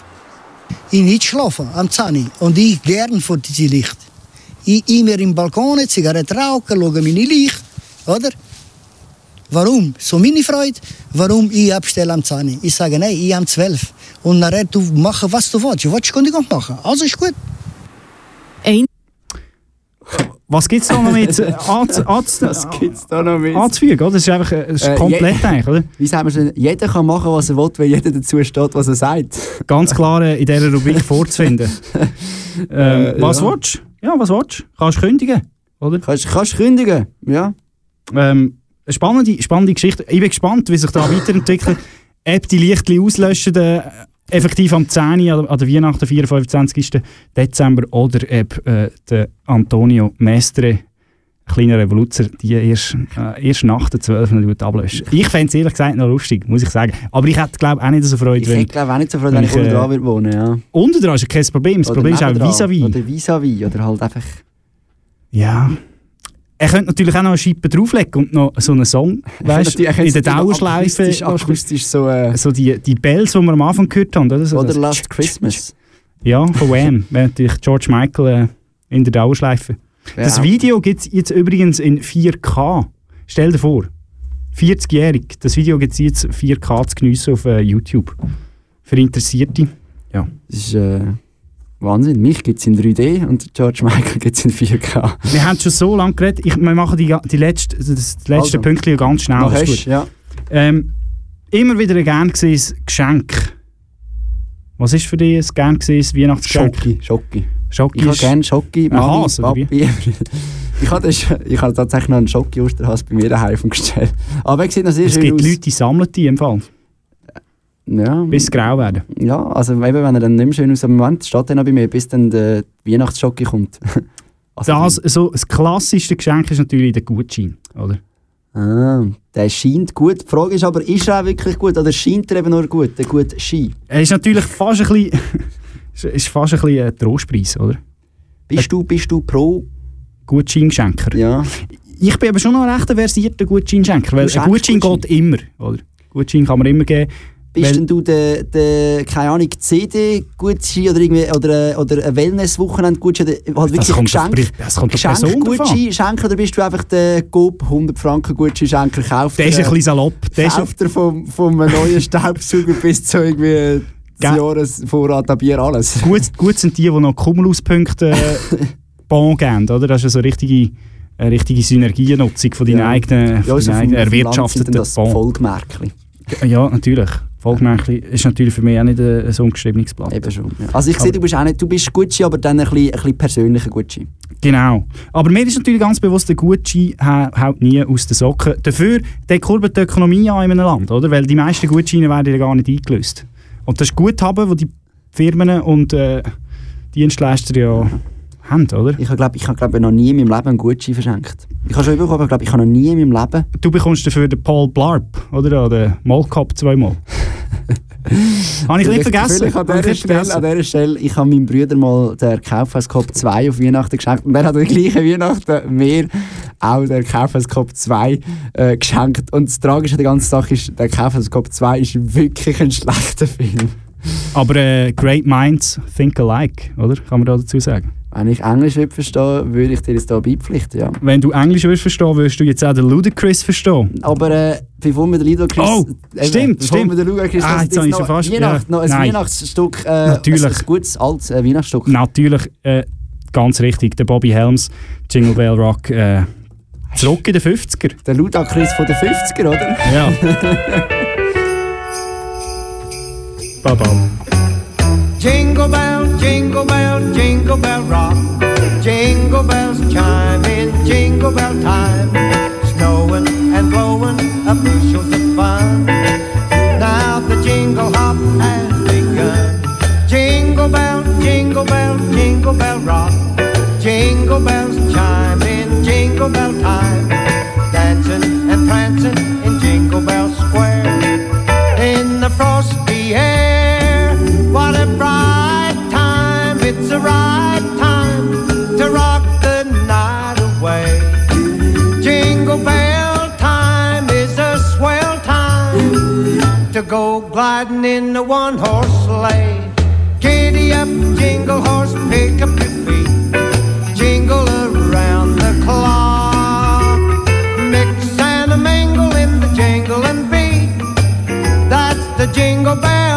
Ich nicht schlafen am 10 Uhr. und ich gern vor diesem Licht. Ich immer im Balkon, Zigarette rauchen, schaue meine Licht, oder? Warum? So meine Freude. Warum ich abstelle am 10 Uhr? Ich sage, nein, ich am 12 Und nachher du machen, was du willst. Du willst Kündigung machen. Also ist gut. Was gibt es da noch mit äh, da noch mit? anzufügen? Oder? Das ist einfach äh, das ist Äh, komplett je- eigentlich, oder? Wie sagen wir schon, jeder kann machen, was er will, weil jeder dazu steht, was er sagt. Ganz klar äh, in dieser Rubrik vorzufinden. ähm, Äh, was ja. willst du? Ja, was willst du? Kannst du kündigen, oder? Kannst kannst kündigen, ja. Ähm, eine spannende, spannende Geschichte. Ich bin gespannt, wie sich da weiterentwickelt. Ob die Lichtli auslöschen, äh, effektiv am 10. Uhr, an- der Weihnachten, 4. 25. Dezember, oder ob äh, der Antonio Mestre, kleiner Revoluzer, die erst, äh, erst nach der 12. Uhr ablöschen. Ich fände es ehrlich gesagt noch lustig, muss ich sagen. Aber ich hätte, glaube auch nicht so Freude, Ich wenn... hätte glaube auch nicht so Freude, wenn wenn ich ich, unten äh, dran wohnen, ja. Unten dran ist ja kein Problem. Das Oder Problem ist auch vis-à-vis. Oder vis-à-vis, oder halt einfach... Ja. Er könnte natürlich auch noch eine Scheibe drauflegen und noch so einen Song, weißt, in der Dauerschleife. Akustisch, akustisch so... Äh, So die, die Bells, die wir am Anfang gehört haben. Oder, so oder Last Christmas. Ja, von Wham. Natürlich George Michael äh, in der Dauerschleife. Ja. Das Video gibt es jetzt übrigens in 4K. Stell dir vor, 40-jährig. Das Video gibt es jetzt 4K zu geniessen auf äh, YouTube. Für Interessierte. Ja. Das ist... Wahnsinn, mich gibt es in 3D und George Michael gibt es in 4K. Wir haben schon so lange geredet. Ich, wir machen die, die letzte, das letzte Also. Pünktchen ganz schnell. Ist hast, gut. ja. Ähm, immer wieder ein gern gesehenes Geschenk. Was ist für dich ein gern gesehenes Weihnachtsgeschenk? Schocki, Schocki. Schocki Ich habe ist- gerne Schocki, Mami, Hase, wie? Papi. ich habe das- ich habe tatsächlich noch einen Schocki-Osterhase bei mir daheim gestellt. Aber er sieht noch sehr Es gibt aus. Leute, die sammeln die im Fall. Ja. Bis sie grau werden. Ja, also eben, wenn er dann nicht mehr schön aus dem Moment steht noch bei mir, bis dann der Weihnachtsschocki kommt. Also, das, so, das klassischste Geschenk ist natürlich der Gutschein, oder? Ah, der scheint gut. Die Frage ist aber, ist er auch wirklich gut oder scheint er eben nur gut, der gute Schein? Er ist natürlich fast ein bisschen, ist- fast ein bisschen ein Trostpreis, oder? Bist du, bist du pro Gutscheinschenker? Ja. Ich bin aber schon noch ein recht versierter Gutscheinschenker, weil ein Gutschein schenkst geht immer, oder? Gutschein kann man immer geben. Bist denn du der, der keine Ahnung, CD-Gutschein oder, irgendwie, oder, oder ein Wellness-Wochenend-Gutschein? oder Halt wirklich kommt auf Geschenk, das kommt drauf Geschenk-Gutschein schenken oder bist du einfach der Coop 100 Franken Gutschein-Schenker? Kauft Der ist ein bisschen salopp. Der Kauft er vom, vom neuen Staubsauger bis zu irgendwie Ge- Jahresvorrat an Bier alles. gut, gut sind die, die noch Cumulus-Punkte äh, bon geben, oder? Das ist so richtige, eine richtige Synergienutzung von deinen Ja. eigenen, Ja, also eigenen erwirtschafteten dann das Bon. Folgemärkli. Ja, natürlich. Folgemärkli ist natürlich für mich auch nicht ein, ein ungeschriebenes Blatt. Eben schon. Ja. Also ich sehe, du bist auch nicht, du bist Gucci, aber dann ein bisschen, ein bisschen persönlicher Gucci. Genau. Aber mir ist natürlich ganz bewusst, der hau- haut nie aus den Socken. Dafür kurbelt die Ökonomie an in einem Land, oder? Weil die meisten Gutscheine werden ja gar nicht eingelöst. Und das ist Guthaben, wo die Firmen und äh, Dienstleister ja haben, oder? Ich glaube, ich habe glaub, noch nie in meinem Leben einen Gutschein verschenkt. Ich habe schon bekommen, aber ich glaube, ich habe noch nie in meinem Leben... Du bekommst dafür den Paul Blarp, oder? Den Mallcup zweimal. Habe ich nicht vergessen. Vielleicht an ich dieser, Stelle, vergessen. an dieser Stelle, ich habe meinem Bruder mal den Kaufhaus-Cup 2 auf Weihnachten geschenkt. Und er hat an der gleichen Weihnachten mir auch den Kaufhaus-Cup 2 äh, geschenkt. Und das Tragische an der ganzen Sache ist, der Kaufhaus-Cup 2 ist wirklich ein schlechter Film. Aber äh, Great Minds think alike, oder? Kann man da dazu sagen? Wenn ich Englisch will verstehen würde ich dir jetzt hier beipflichten, ja. Wenn du Englisch willst verstehen, würdest du jetzt auch den Ludacris verstehen. Aber äh, bevor wir den Lido Chris... Oh, stimmt, bevor stimmt. wir den Ludo Chris... Ah, jetzt habe ich schon fast- Weihnacht, ja, noch ein nein. Weihnachtsstück, äh, Natürlich. ein, gutes altes äh, Weihnachtsstück. Natürlich, äh, ganz richtig, der Bobby Helms, Jingle Bell Rock, äh, zurück in den 50er. Der Ludo Chris von den 50er, oder? Ja. Babam. Jingle bell, jingle bell, jingle bell rock. Jingle bells chime in jingle bell time. Snowing and blowing a bushels of fun. Now the jingle hop has begun. Jingle bell, jingle bell, jingle bell rock. Jingle bells chime in jingle bell time. Dancing and prancing in Jingle Bell Square. In the frosty air, what a time! It's the right time to rock the night away. Jingle bell time is a swell time to go gliding in a one horse sleigh. Giddy up, jingle horse, pick up your feet. Jingle around the clock. Mix and mingle in the jingle and beat. That's the jingle bell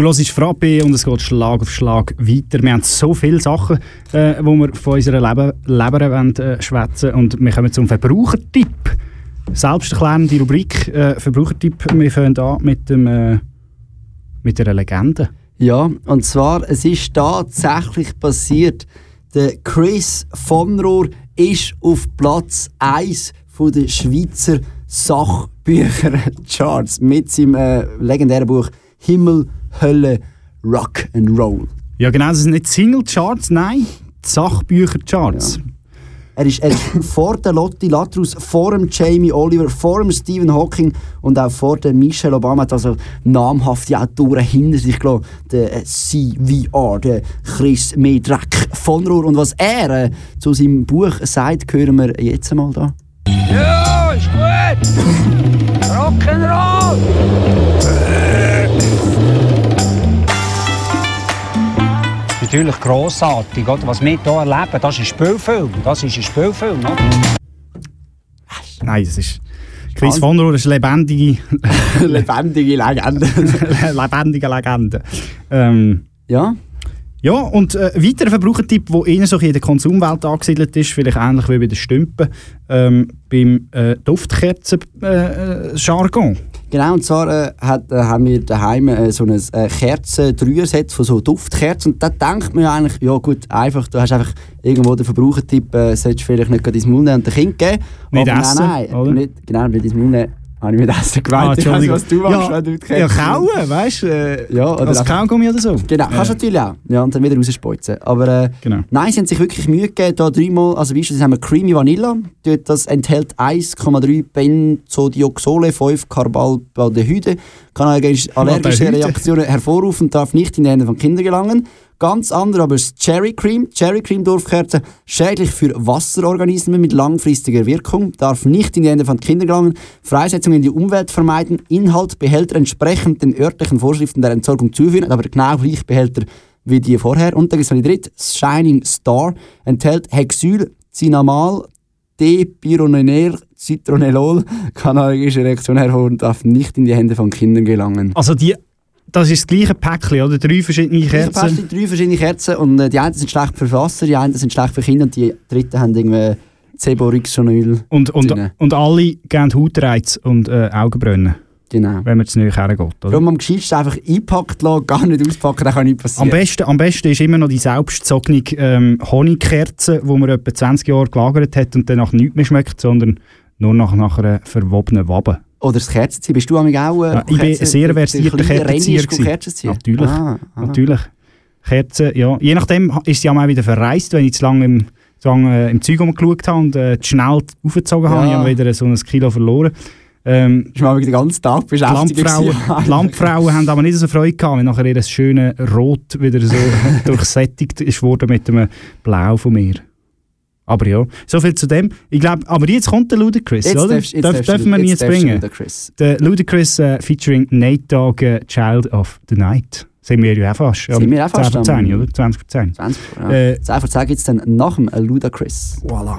Du hörst Frappe und es geht Schlag auf Schlag weiter. Wir haben so viele Sachen, äh, wo wir von unserer Leben, Leber wollen, äh, schwätzen und wir kommen zum Verbrauchertipp. Selbsterklärende Rubrik, äh, Verbrauchertipp. Wir fangen an mit, dem, äh, mit einer Legende. Ja, und zwar, es ist tatsächlich passiert. Der Chris von Rohr ist auf Platz 1 von der Schweizer Sachbücher-Charts mit seinem äh, legendären Buch Himmel, Hölle, Rock and Roll. Ja, genau, das sind nicht Single-Charts, nein, die Sachbücher-Charts. Er ist, er ist vor der Lotti Latrus, vor dem Jamie Oliver, vor dem Stephen Hawking und auch vor dem Michelle Obama. Hat also namhafte Autoren hinter sich gelassen. Der äh, CVR, der Chris Medrak von Rohr. Und was er äh, zu seinem Buch sagt, hören wir jetzt mal da. Ja, ist gut! Natürlich grossartig, oder? was wir hier erleben, das ist ein Spielfilm. Das ist ein Spielfilm. Oder? Nein, das ist. Chris von Rohr ist eine lebendige. lebendige Legende. lebendige Legende. Ähm, ja. Ja, und äh, weiterer Verbrauchertipp, der eher so in der Konsumwelt angesiedelt ist, vielleicht ähnlich wie bei den Stümpen, ähm, beim äh, Duftkerzen-Jargon. Genau, und zwar äh, hat, äh, haben wir daheim äh, so ein äh, Kerzen-Dreier-Set von so Duftkerzen. Und da denkt man ja eigentlich, ja gut, einfach, du hast einfach irgendwo den Verbrauchertipp, äh, solltest du vielleicht nicht gerade ins Mund und dem Kind geben. Nicht Aber essen, nein, nein, oder? nicht, genau, nicht ins Mund. Habe ich mit Essen gemeint. Ah, ich Entschuldigung. was du machst, Ja, wenn du die ja, Kerzen- kauen, weißt du? Äh, Ja, oder als Kaugummi oder so. Genau, kannst du natürlich auch. Ja, und dann wieder rausspeuzen. Aber äh, nein, sie haben sich wirklich Mühe gegeben, da dreimal, also wie schon, haben wir Creamy Vanilla, das enthält 1,3 Benzodioxole, 5 Carbaldehyde, kann allergische. Reaktionen hervorrufen und darf nicht in die Hände von Kindern gelangen. Ganz andere aber ist Cherry Cream. Cherry Cream Dorfkerze, schädlich für Wasserorganismen mit langfristiger Wirkung, darf nicht in die Hände von Kindern gelangen, Freisetzung in die Umwelt vermeiden, Inhalt, Behälter entsprechend den örtlichen Vorschriften der Entsorgung zuführen, aber genau gleich Behälter wie die vorher. Und dann gibt es noch die dritte, Shining Star, enthält Hexyl, Cinamal, Dipyronenel, Citronellol, kann allergische Reaktionen hervorrufen und darf nicht in die Hände von Kindern gelangen. Also die, das ist das gleiche Päckchen, oder? Drei verschiedene Kerzen. Kerzen. drei verschiedene Kerzen und äh, die einen sind schlecht für Wasser, die einen sind schlecht für Kinder und die dritten haben irgendwie Ceborixonyl. Und, und, drin. und alle geben Hautreiz und äh, Augenbrennen. Genau. Wenn man zu näher hergeht. Oder? Darum am gescheitsten einfach eingepackt lassen, gar nicht auspacken, das kann nicht passieren. Am besten, am besten ist immer noch die selbstgezogene ähm, Honigkerze, die man etwa 20 Jahre gelagert hat und dann nach nichts mehr schmeckt, sondern nur nach, nach einer verwobenen Wabe. Oder das Kerzenziehen. Bist du auch äh, Ja, ich bin sehr versierter Kerzenzieher. gut gewesen. Kerzen ziehen? Natürlich, Ah, ah. natürlich. Kerzen, ja. Je nachdem ist sie auch mal wieder verreist, wenn ich zu lange im, zu lange, äh, im Zeug rumgeschaut habe und äh, zu schnell aufgezogen habe. Ja. Ich habe wieder so ein Kilo verloren. Ähm, ich war den ganzen Tag die beschäftigt Landfrauen, gewesen. die Landfrauen haben aber nicht so Freude gehabt, wenn nachher ihr schöne Rot wieder so durchsättigt ist worden mit einem Blau von mir. Aber ja, so viel zu dem. Ich glaube, aber jetzt kommt der Ludacris, Jetzt oder? darfst- jetzt Darf, darfst dürfen wir ihn jetzt bringen? Ludacris. Der Ludacris äh, featuring Nate Dogg, äh, Child of the Night. Sind wir ja auch fast. Sind wir auch fast 10 vor am- 10, oder? 20 vor 10. 20 ja. Äh, 10 vor 10 gibt es dann nach dem Ludacris. Voilà.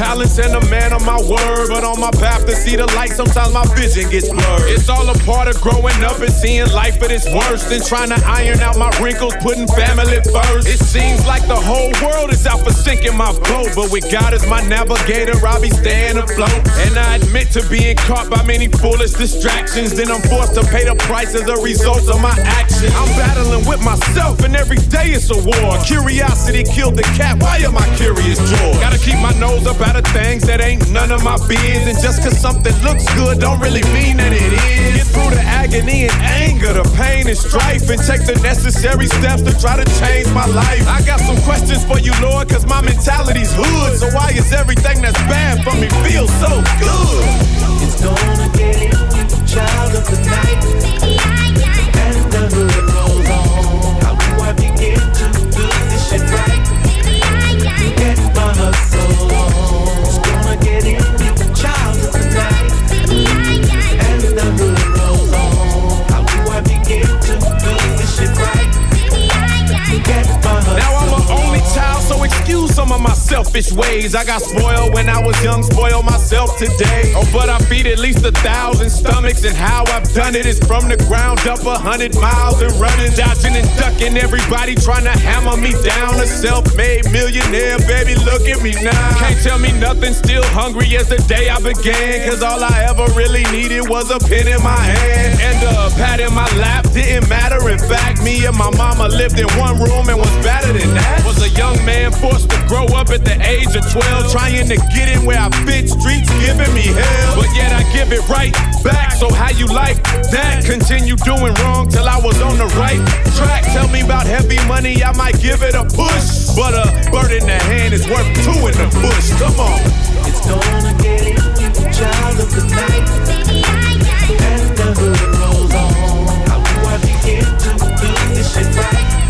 Talents and a man of my word. But on my path to see the light, sometimes my vision gets blurred. It's all a part of growing up and seeing life at its worst. And trying to iron out my wrinkles, putting family first. It seems like the whole world is out for sinking my boat. But with God as my navigator, I'll be staying afloat. And I admit to being caught by many foolish distractions. Then I'm forced to pay the price as a result of my actions. I'm battling with myself, and every day it's a war. Curiosity killed the cat. Why am I curious, George? Gotta keep my nose up out of things that ain't none of my biz. And just cause something looks good, don't really mean that it is. Get through the agony and anger, the pain and strife, and take the necessary steps to try to change my life. I got some questions for you, Lord, cause my mentality's hood. So why is everything that's bad for me feel so good? It's gonna get child of the night. Selfish ways. I got spoiled when I was young, spoil myself today. Oh, but I feed at least a thousand stomachs, and how I've done it is from the ground up a hundred miles and running, dodging and ducking. Everybody trying to hammer me down. A self-made millionaire, baby, look at me now. Can't tell me nothing, still hungry as the day I began. Cause all I ever really needed was a pen in my hand. And a pat in my lap didn't matter. In fact, me and my mama lived in one room and was better than that. Was a young man forced to grow up at the age of 12, trying to get in where I fit. Streets giving me hell, but yet I give it right back. So how you like that? Continue doing wrong till I was on the right track. Tell me about heavy money, I might give it a push. But a bird in the hand is worth two in the bush. Come on. It's gonna get you, child of the night. And the hood rolls on. How do I begin to do this shit right?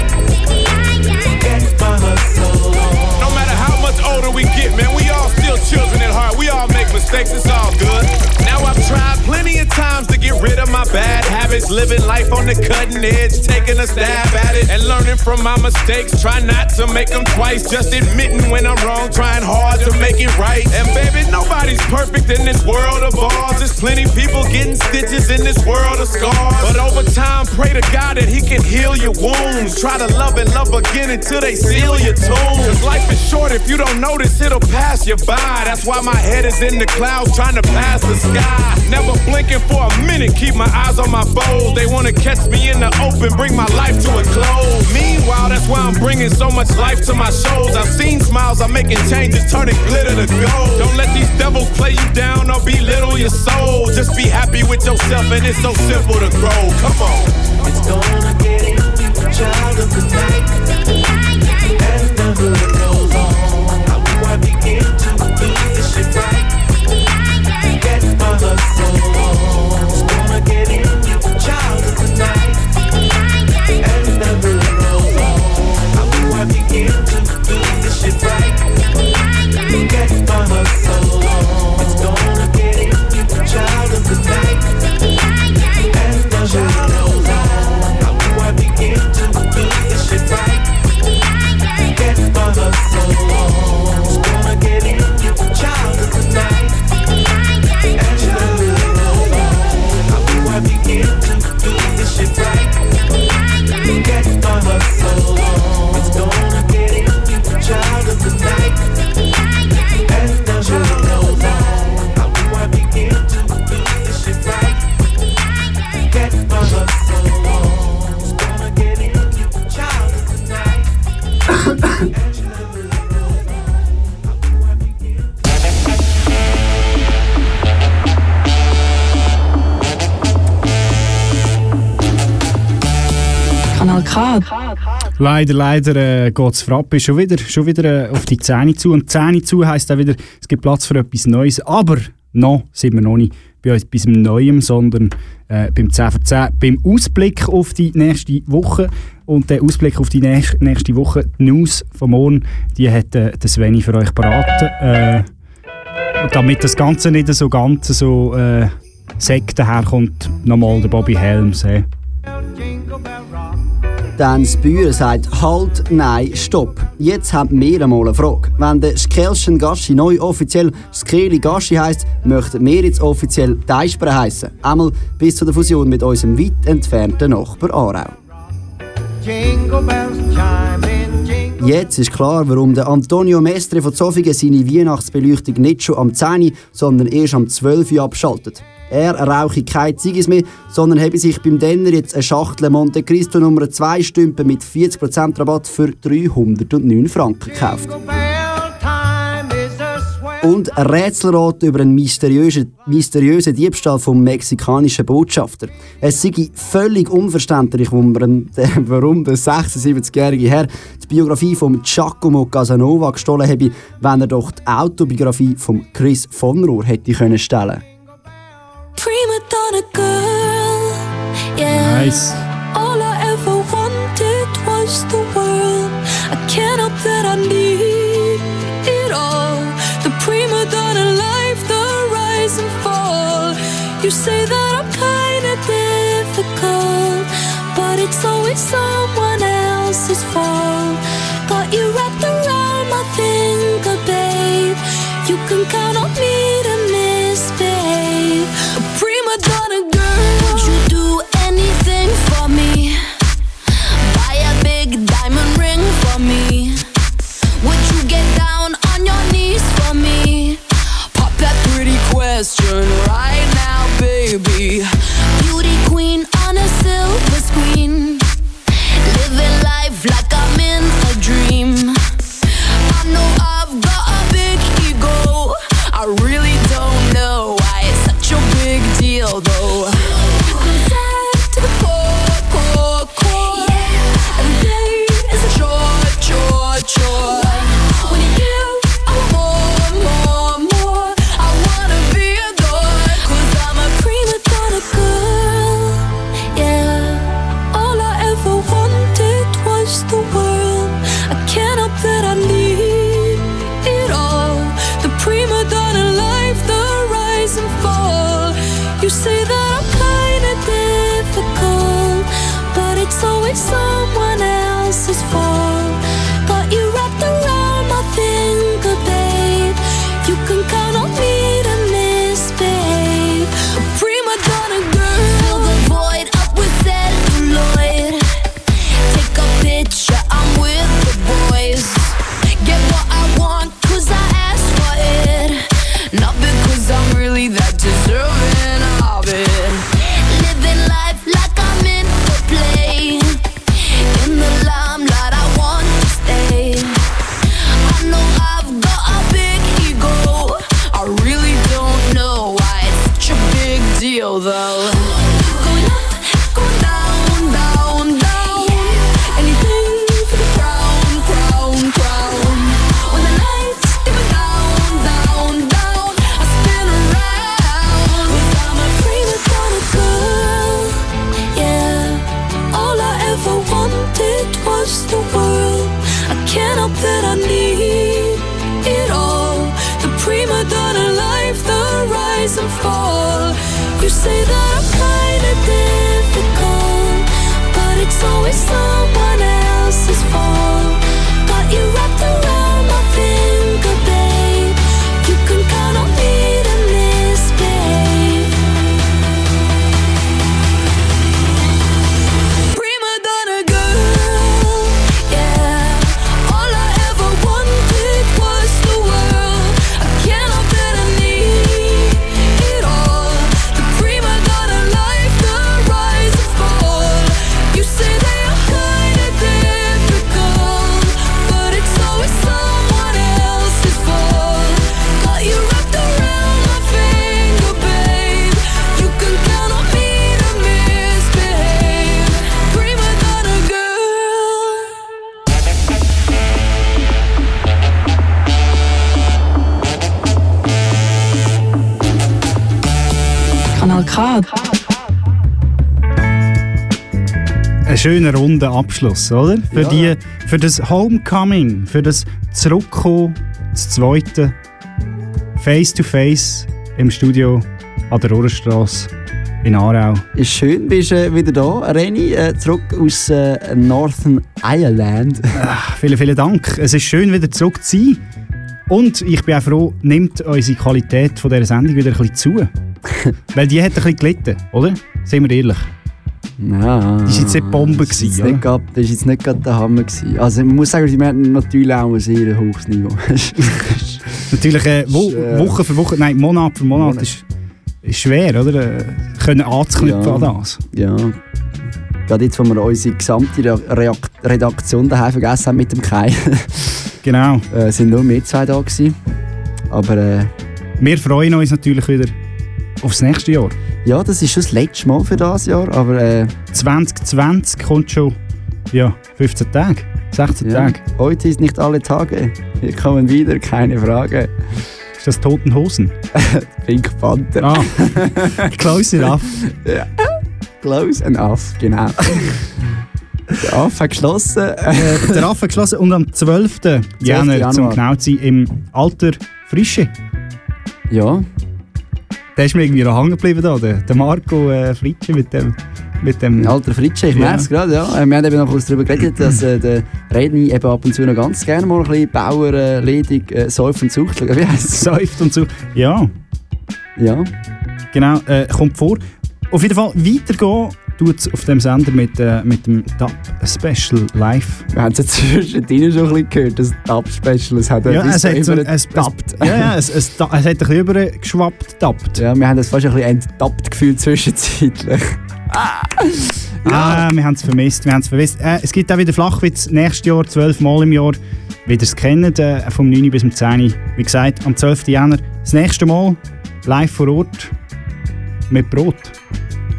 living life on the cutting edge, taking a stab at it, and learning from my mistakes. Try not to make them twice, just admitting when I'm wrong, trying hard to make it right. And baby, nobody's perfect in this world of ours. There's plenty people getting stitches in this world of scars. But over time, pray to God that He can heal your wounds. Try to love and love again until they seal your tomb. Cause life is short, if you don't notice, it'll pass you by. That's why my head is in the clouds, trying to pass the sky. Never blinking for a minute, keep my eyes on my foes. They wanna catch me in the open, bring my life to a close. Meanwhile, that's why I'm bringing so much life to my shows. I've seen smiles, I'm making changes, turning glitter to gold. Don't let these devils play you down or belittle your soul. Just be happy with yourself, and it's so simple to grow. Come on. It's gonna get you, child of the night. And the hood rolls on. How do I begin to do this shit right? Get my hustle. It's gonna get you, child of the night. And. How do I to do this shit right? Get my hustle. It's gonna get you, child of the night. K. Leider, leider äh, geht das Frappe schon wieder, schon wieder äh, auf die Zähne zu. Und Zähne zu heisst auch wieder, es gibt Platz für etwas Neues. Aber noch sind wir noch nicht bei etwas Neuem, sondern äh, beim 10 für 10, beim Ausblick auf die nächste Woche. Und der Ausblick auf die näch- nächste Woche, die News von morgen, die hat äh, der Sveni für euch beraten. Äh, und damit das Ganze nicht so ganz so äh, sekt daherkommt, nochmal der Bobby Helms. Hey. Dann das Büro sagt Halt, nein, stopp. Jetzt haben wir einmal eine Frage. Wenn der Skelschen Gaschi neu offiziell Skeli Gaschi heisst, möchten wir jetzt offiziell Deispere heissen. Einmal bis zu der Fusion mit unserem weit entfernten Nachbar Aarau. Jingle bells chime in, jingle Jetzt ist klar, warum der Antonio Mestre von Zofingen seine Weihnachtsbeleuchtung nicht schon am 10, Uhr, sondern erst am 12 Uhr abschaltet. Er rauche keine Ziggis mehr, sondern habe sich beim Denner jetzt eine Schachtel Monte Cristo Nummer 2 Stümpen mit 40% Rabatt für 309 Franken gekauft. Und ein Rätselrat über einen mysteriösen, mysteriösen Diebstahl vom mexikanischen Botschafter. Es sei völlig unverständlich, warum der 76-jährige Herr die Biografie von Giacomo Casanova gestohlen habe, wenn er doch die Autobiografie von Chris von Rohr hätte können stellen Prima donna girl, yeah. Nice. All I ever wanted was the world. I can't help that I need it all. The prima donna life, the rise and fall. You say that I'm kinda difficult, but it's always someone else's fault. Got you wrapped around my finger, babe. You can count on me good. Schöner runder Abschluss, oder? Für, Ja. die, für das Homecoming, für das Zurückkommen, das zweite Face-to-Face im Studio an der Rohrenstrasse in Aarau. Ist schön, bist du äh, wieder da, Reni, äh, zurück aus äh, Northern Ireland. Ach, vielen, vielen Dank. Es ist schön, wieder zurück zu sein. Und ich bin auch froh, nimmt unsere Qualität von dieser Sendung wieder ein bisschen zu. Weil die hat ein bisschen gelitten, oder? Seien wir ehrlich. Ja, Die war jetzt nicht Bombe, das ist gewesen, nicht grad- Das war jetzt nicht gerade der Hammer. Gewesen. Also ich muss sagen, sie hatten natürlich auch ein sehr hohes Niveau. Natürlich äh, wo, Woche für Woche, nein, Monat für Monat, Monat. Ist, ist schwer, oder? Können anzuknüpfen Ja. an das. ja. Gerade jetzt, wo wir unsere gesamte Re- Reak- Redaktion daheim vergessen haben mit dem Kai. Genau. äh, sind nur wir zwei da gewesen. Aber äh, Wir freuen uns natürlich wieder aufs nächste Jahr. Ja, das ist schon das letzte Mal für das Jahr. Aber äh, 2020 kommt schon ja, 15 Tage, 16 ja, Tage. heute ist nicht alle Tage. Wir kommen wieder, keine Frage. Ist das Toten Hosen? Pink Panther. Ah, close enough. Ja. Close enough, genau. Der Aff hat geschlossen. Äh, der Affe geschlossen und am 12. Jänner, Januar. zum genau zu sein, im Alter Frische. Ja. Der ist mir irgendwie noch hängen geblieben da, der, der Marco äh, Fritsche mit dem mit dem... Alter Fritsche, ich Ja. merke es gerade, ja. Wir haben eben noch kurz darüber geredet, dass äh, der Redni eben ab und zu noch ganz gerne mal ein bisschen Bauer, äh, ledig, säuft und sucht. Wie heisst es? Säuft und so. Ja. Ja. Genau, äh, kommt vor. Auf jeden Fall weitergehen tut es auf dem Sender mit, äh, mit dem Dub Special Live. Wir haben es jetzt zwischendrin schon ein bisschen gehört, das Dub-Special, es hat Ja, es hat so, es, gedubbt. es, ja, ja, es, es, es hat ein bisschen übergeschwappt, dubbt. Ja, wir haben das fast ein bisschen entdappt gefühlt zwischenzeitlich. Ah, wir haben es vermisst, wir haben es vermisst. Äh, es gibt auch wieder Flachwitz nächstes Jahr, zwölf Mal im Jahr. Wie ihr es kennt, äh, vom 9. bis zum 10. Wie gesagt, am 12. Jänner das nächste Mal live vor Ort mit Brot.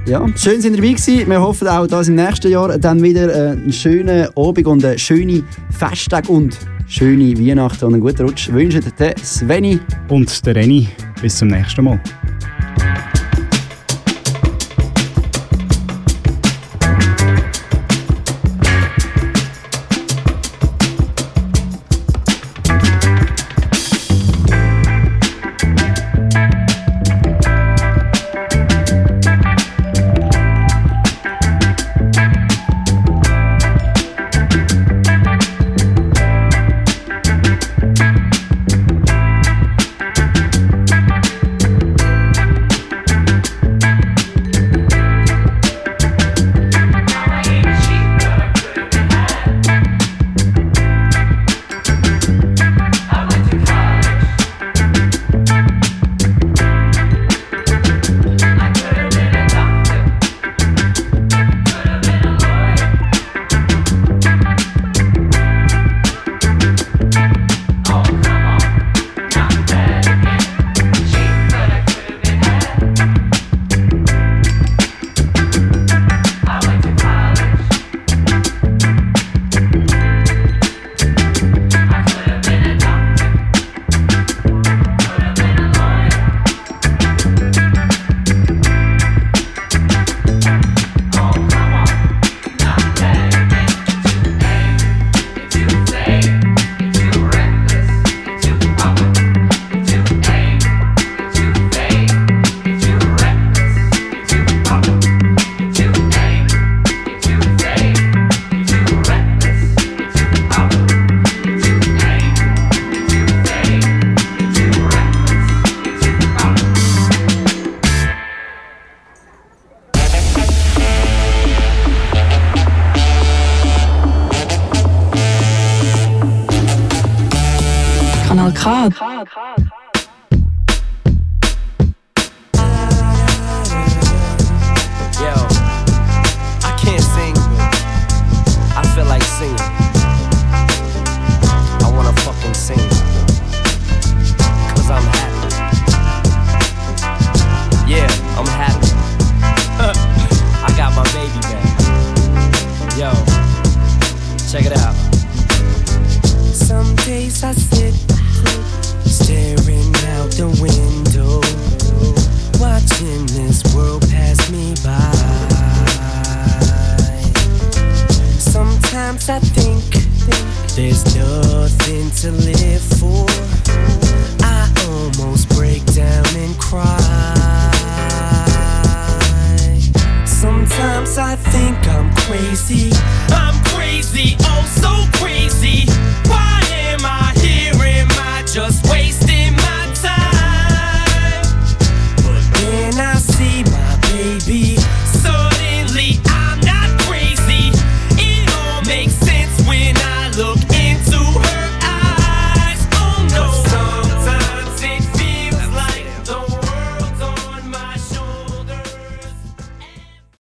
Ja, schön sind ihr dabei gewesen. Wir hoffen auch, dass im nächsten Jahr dann wieder äh, einen schönen Abend und einen schönen Festtag und schöne Weihnachten und einen guten Rutsch wünschen der Sveni und der Renny. Bis zum nächsten Mal.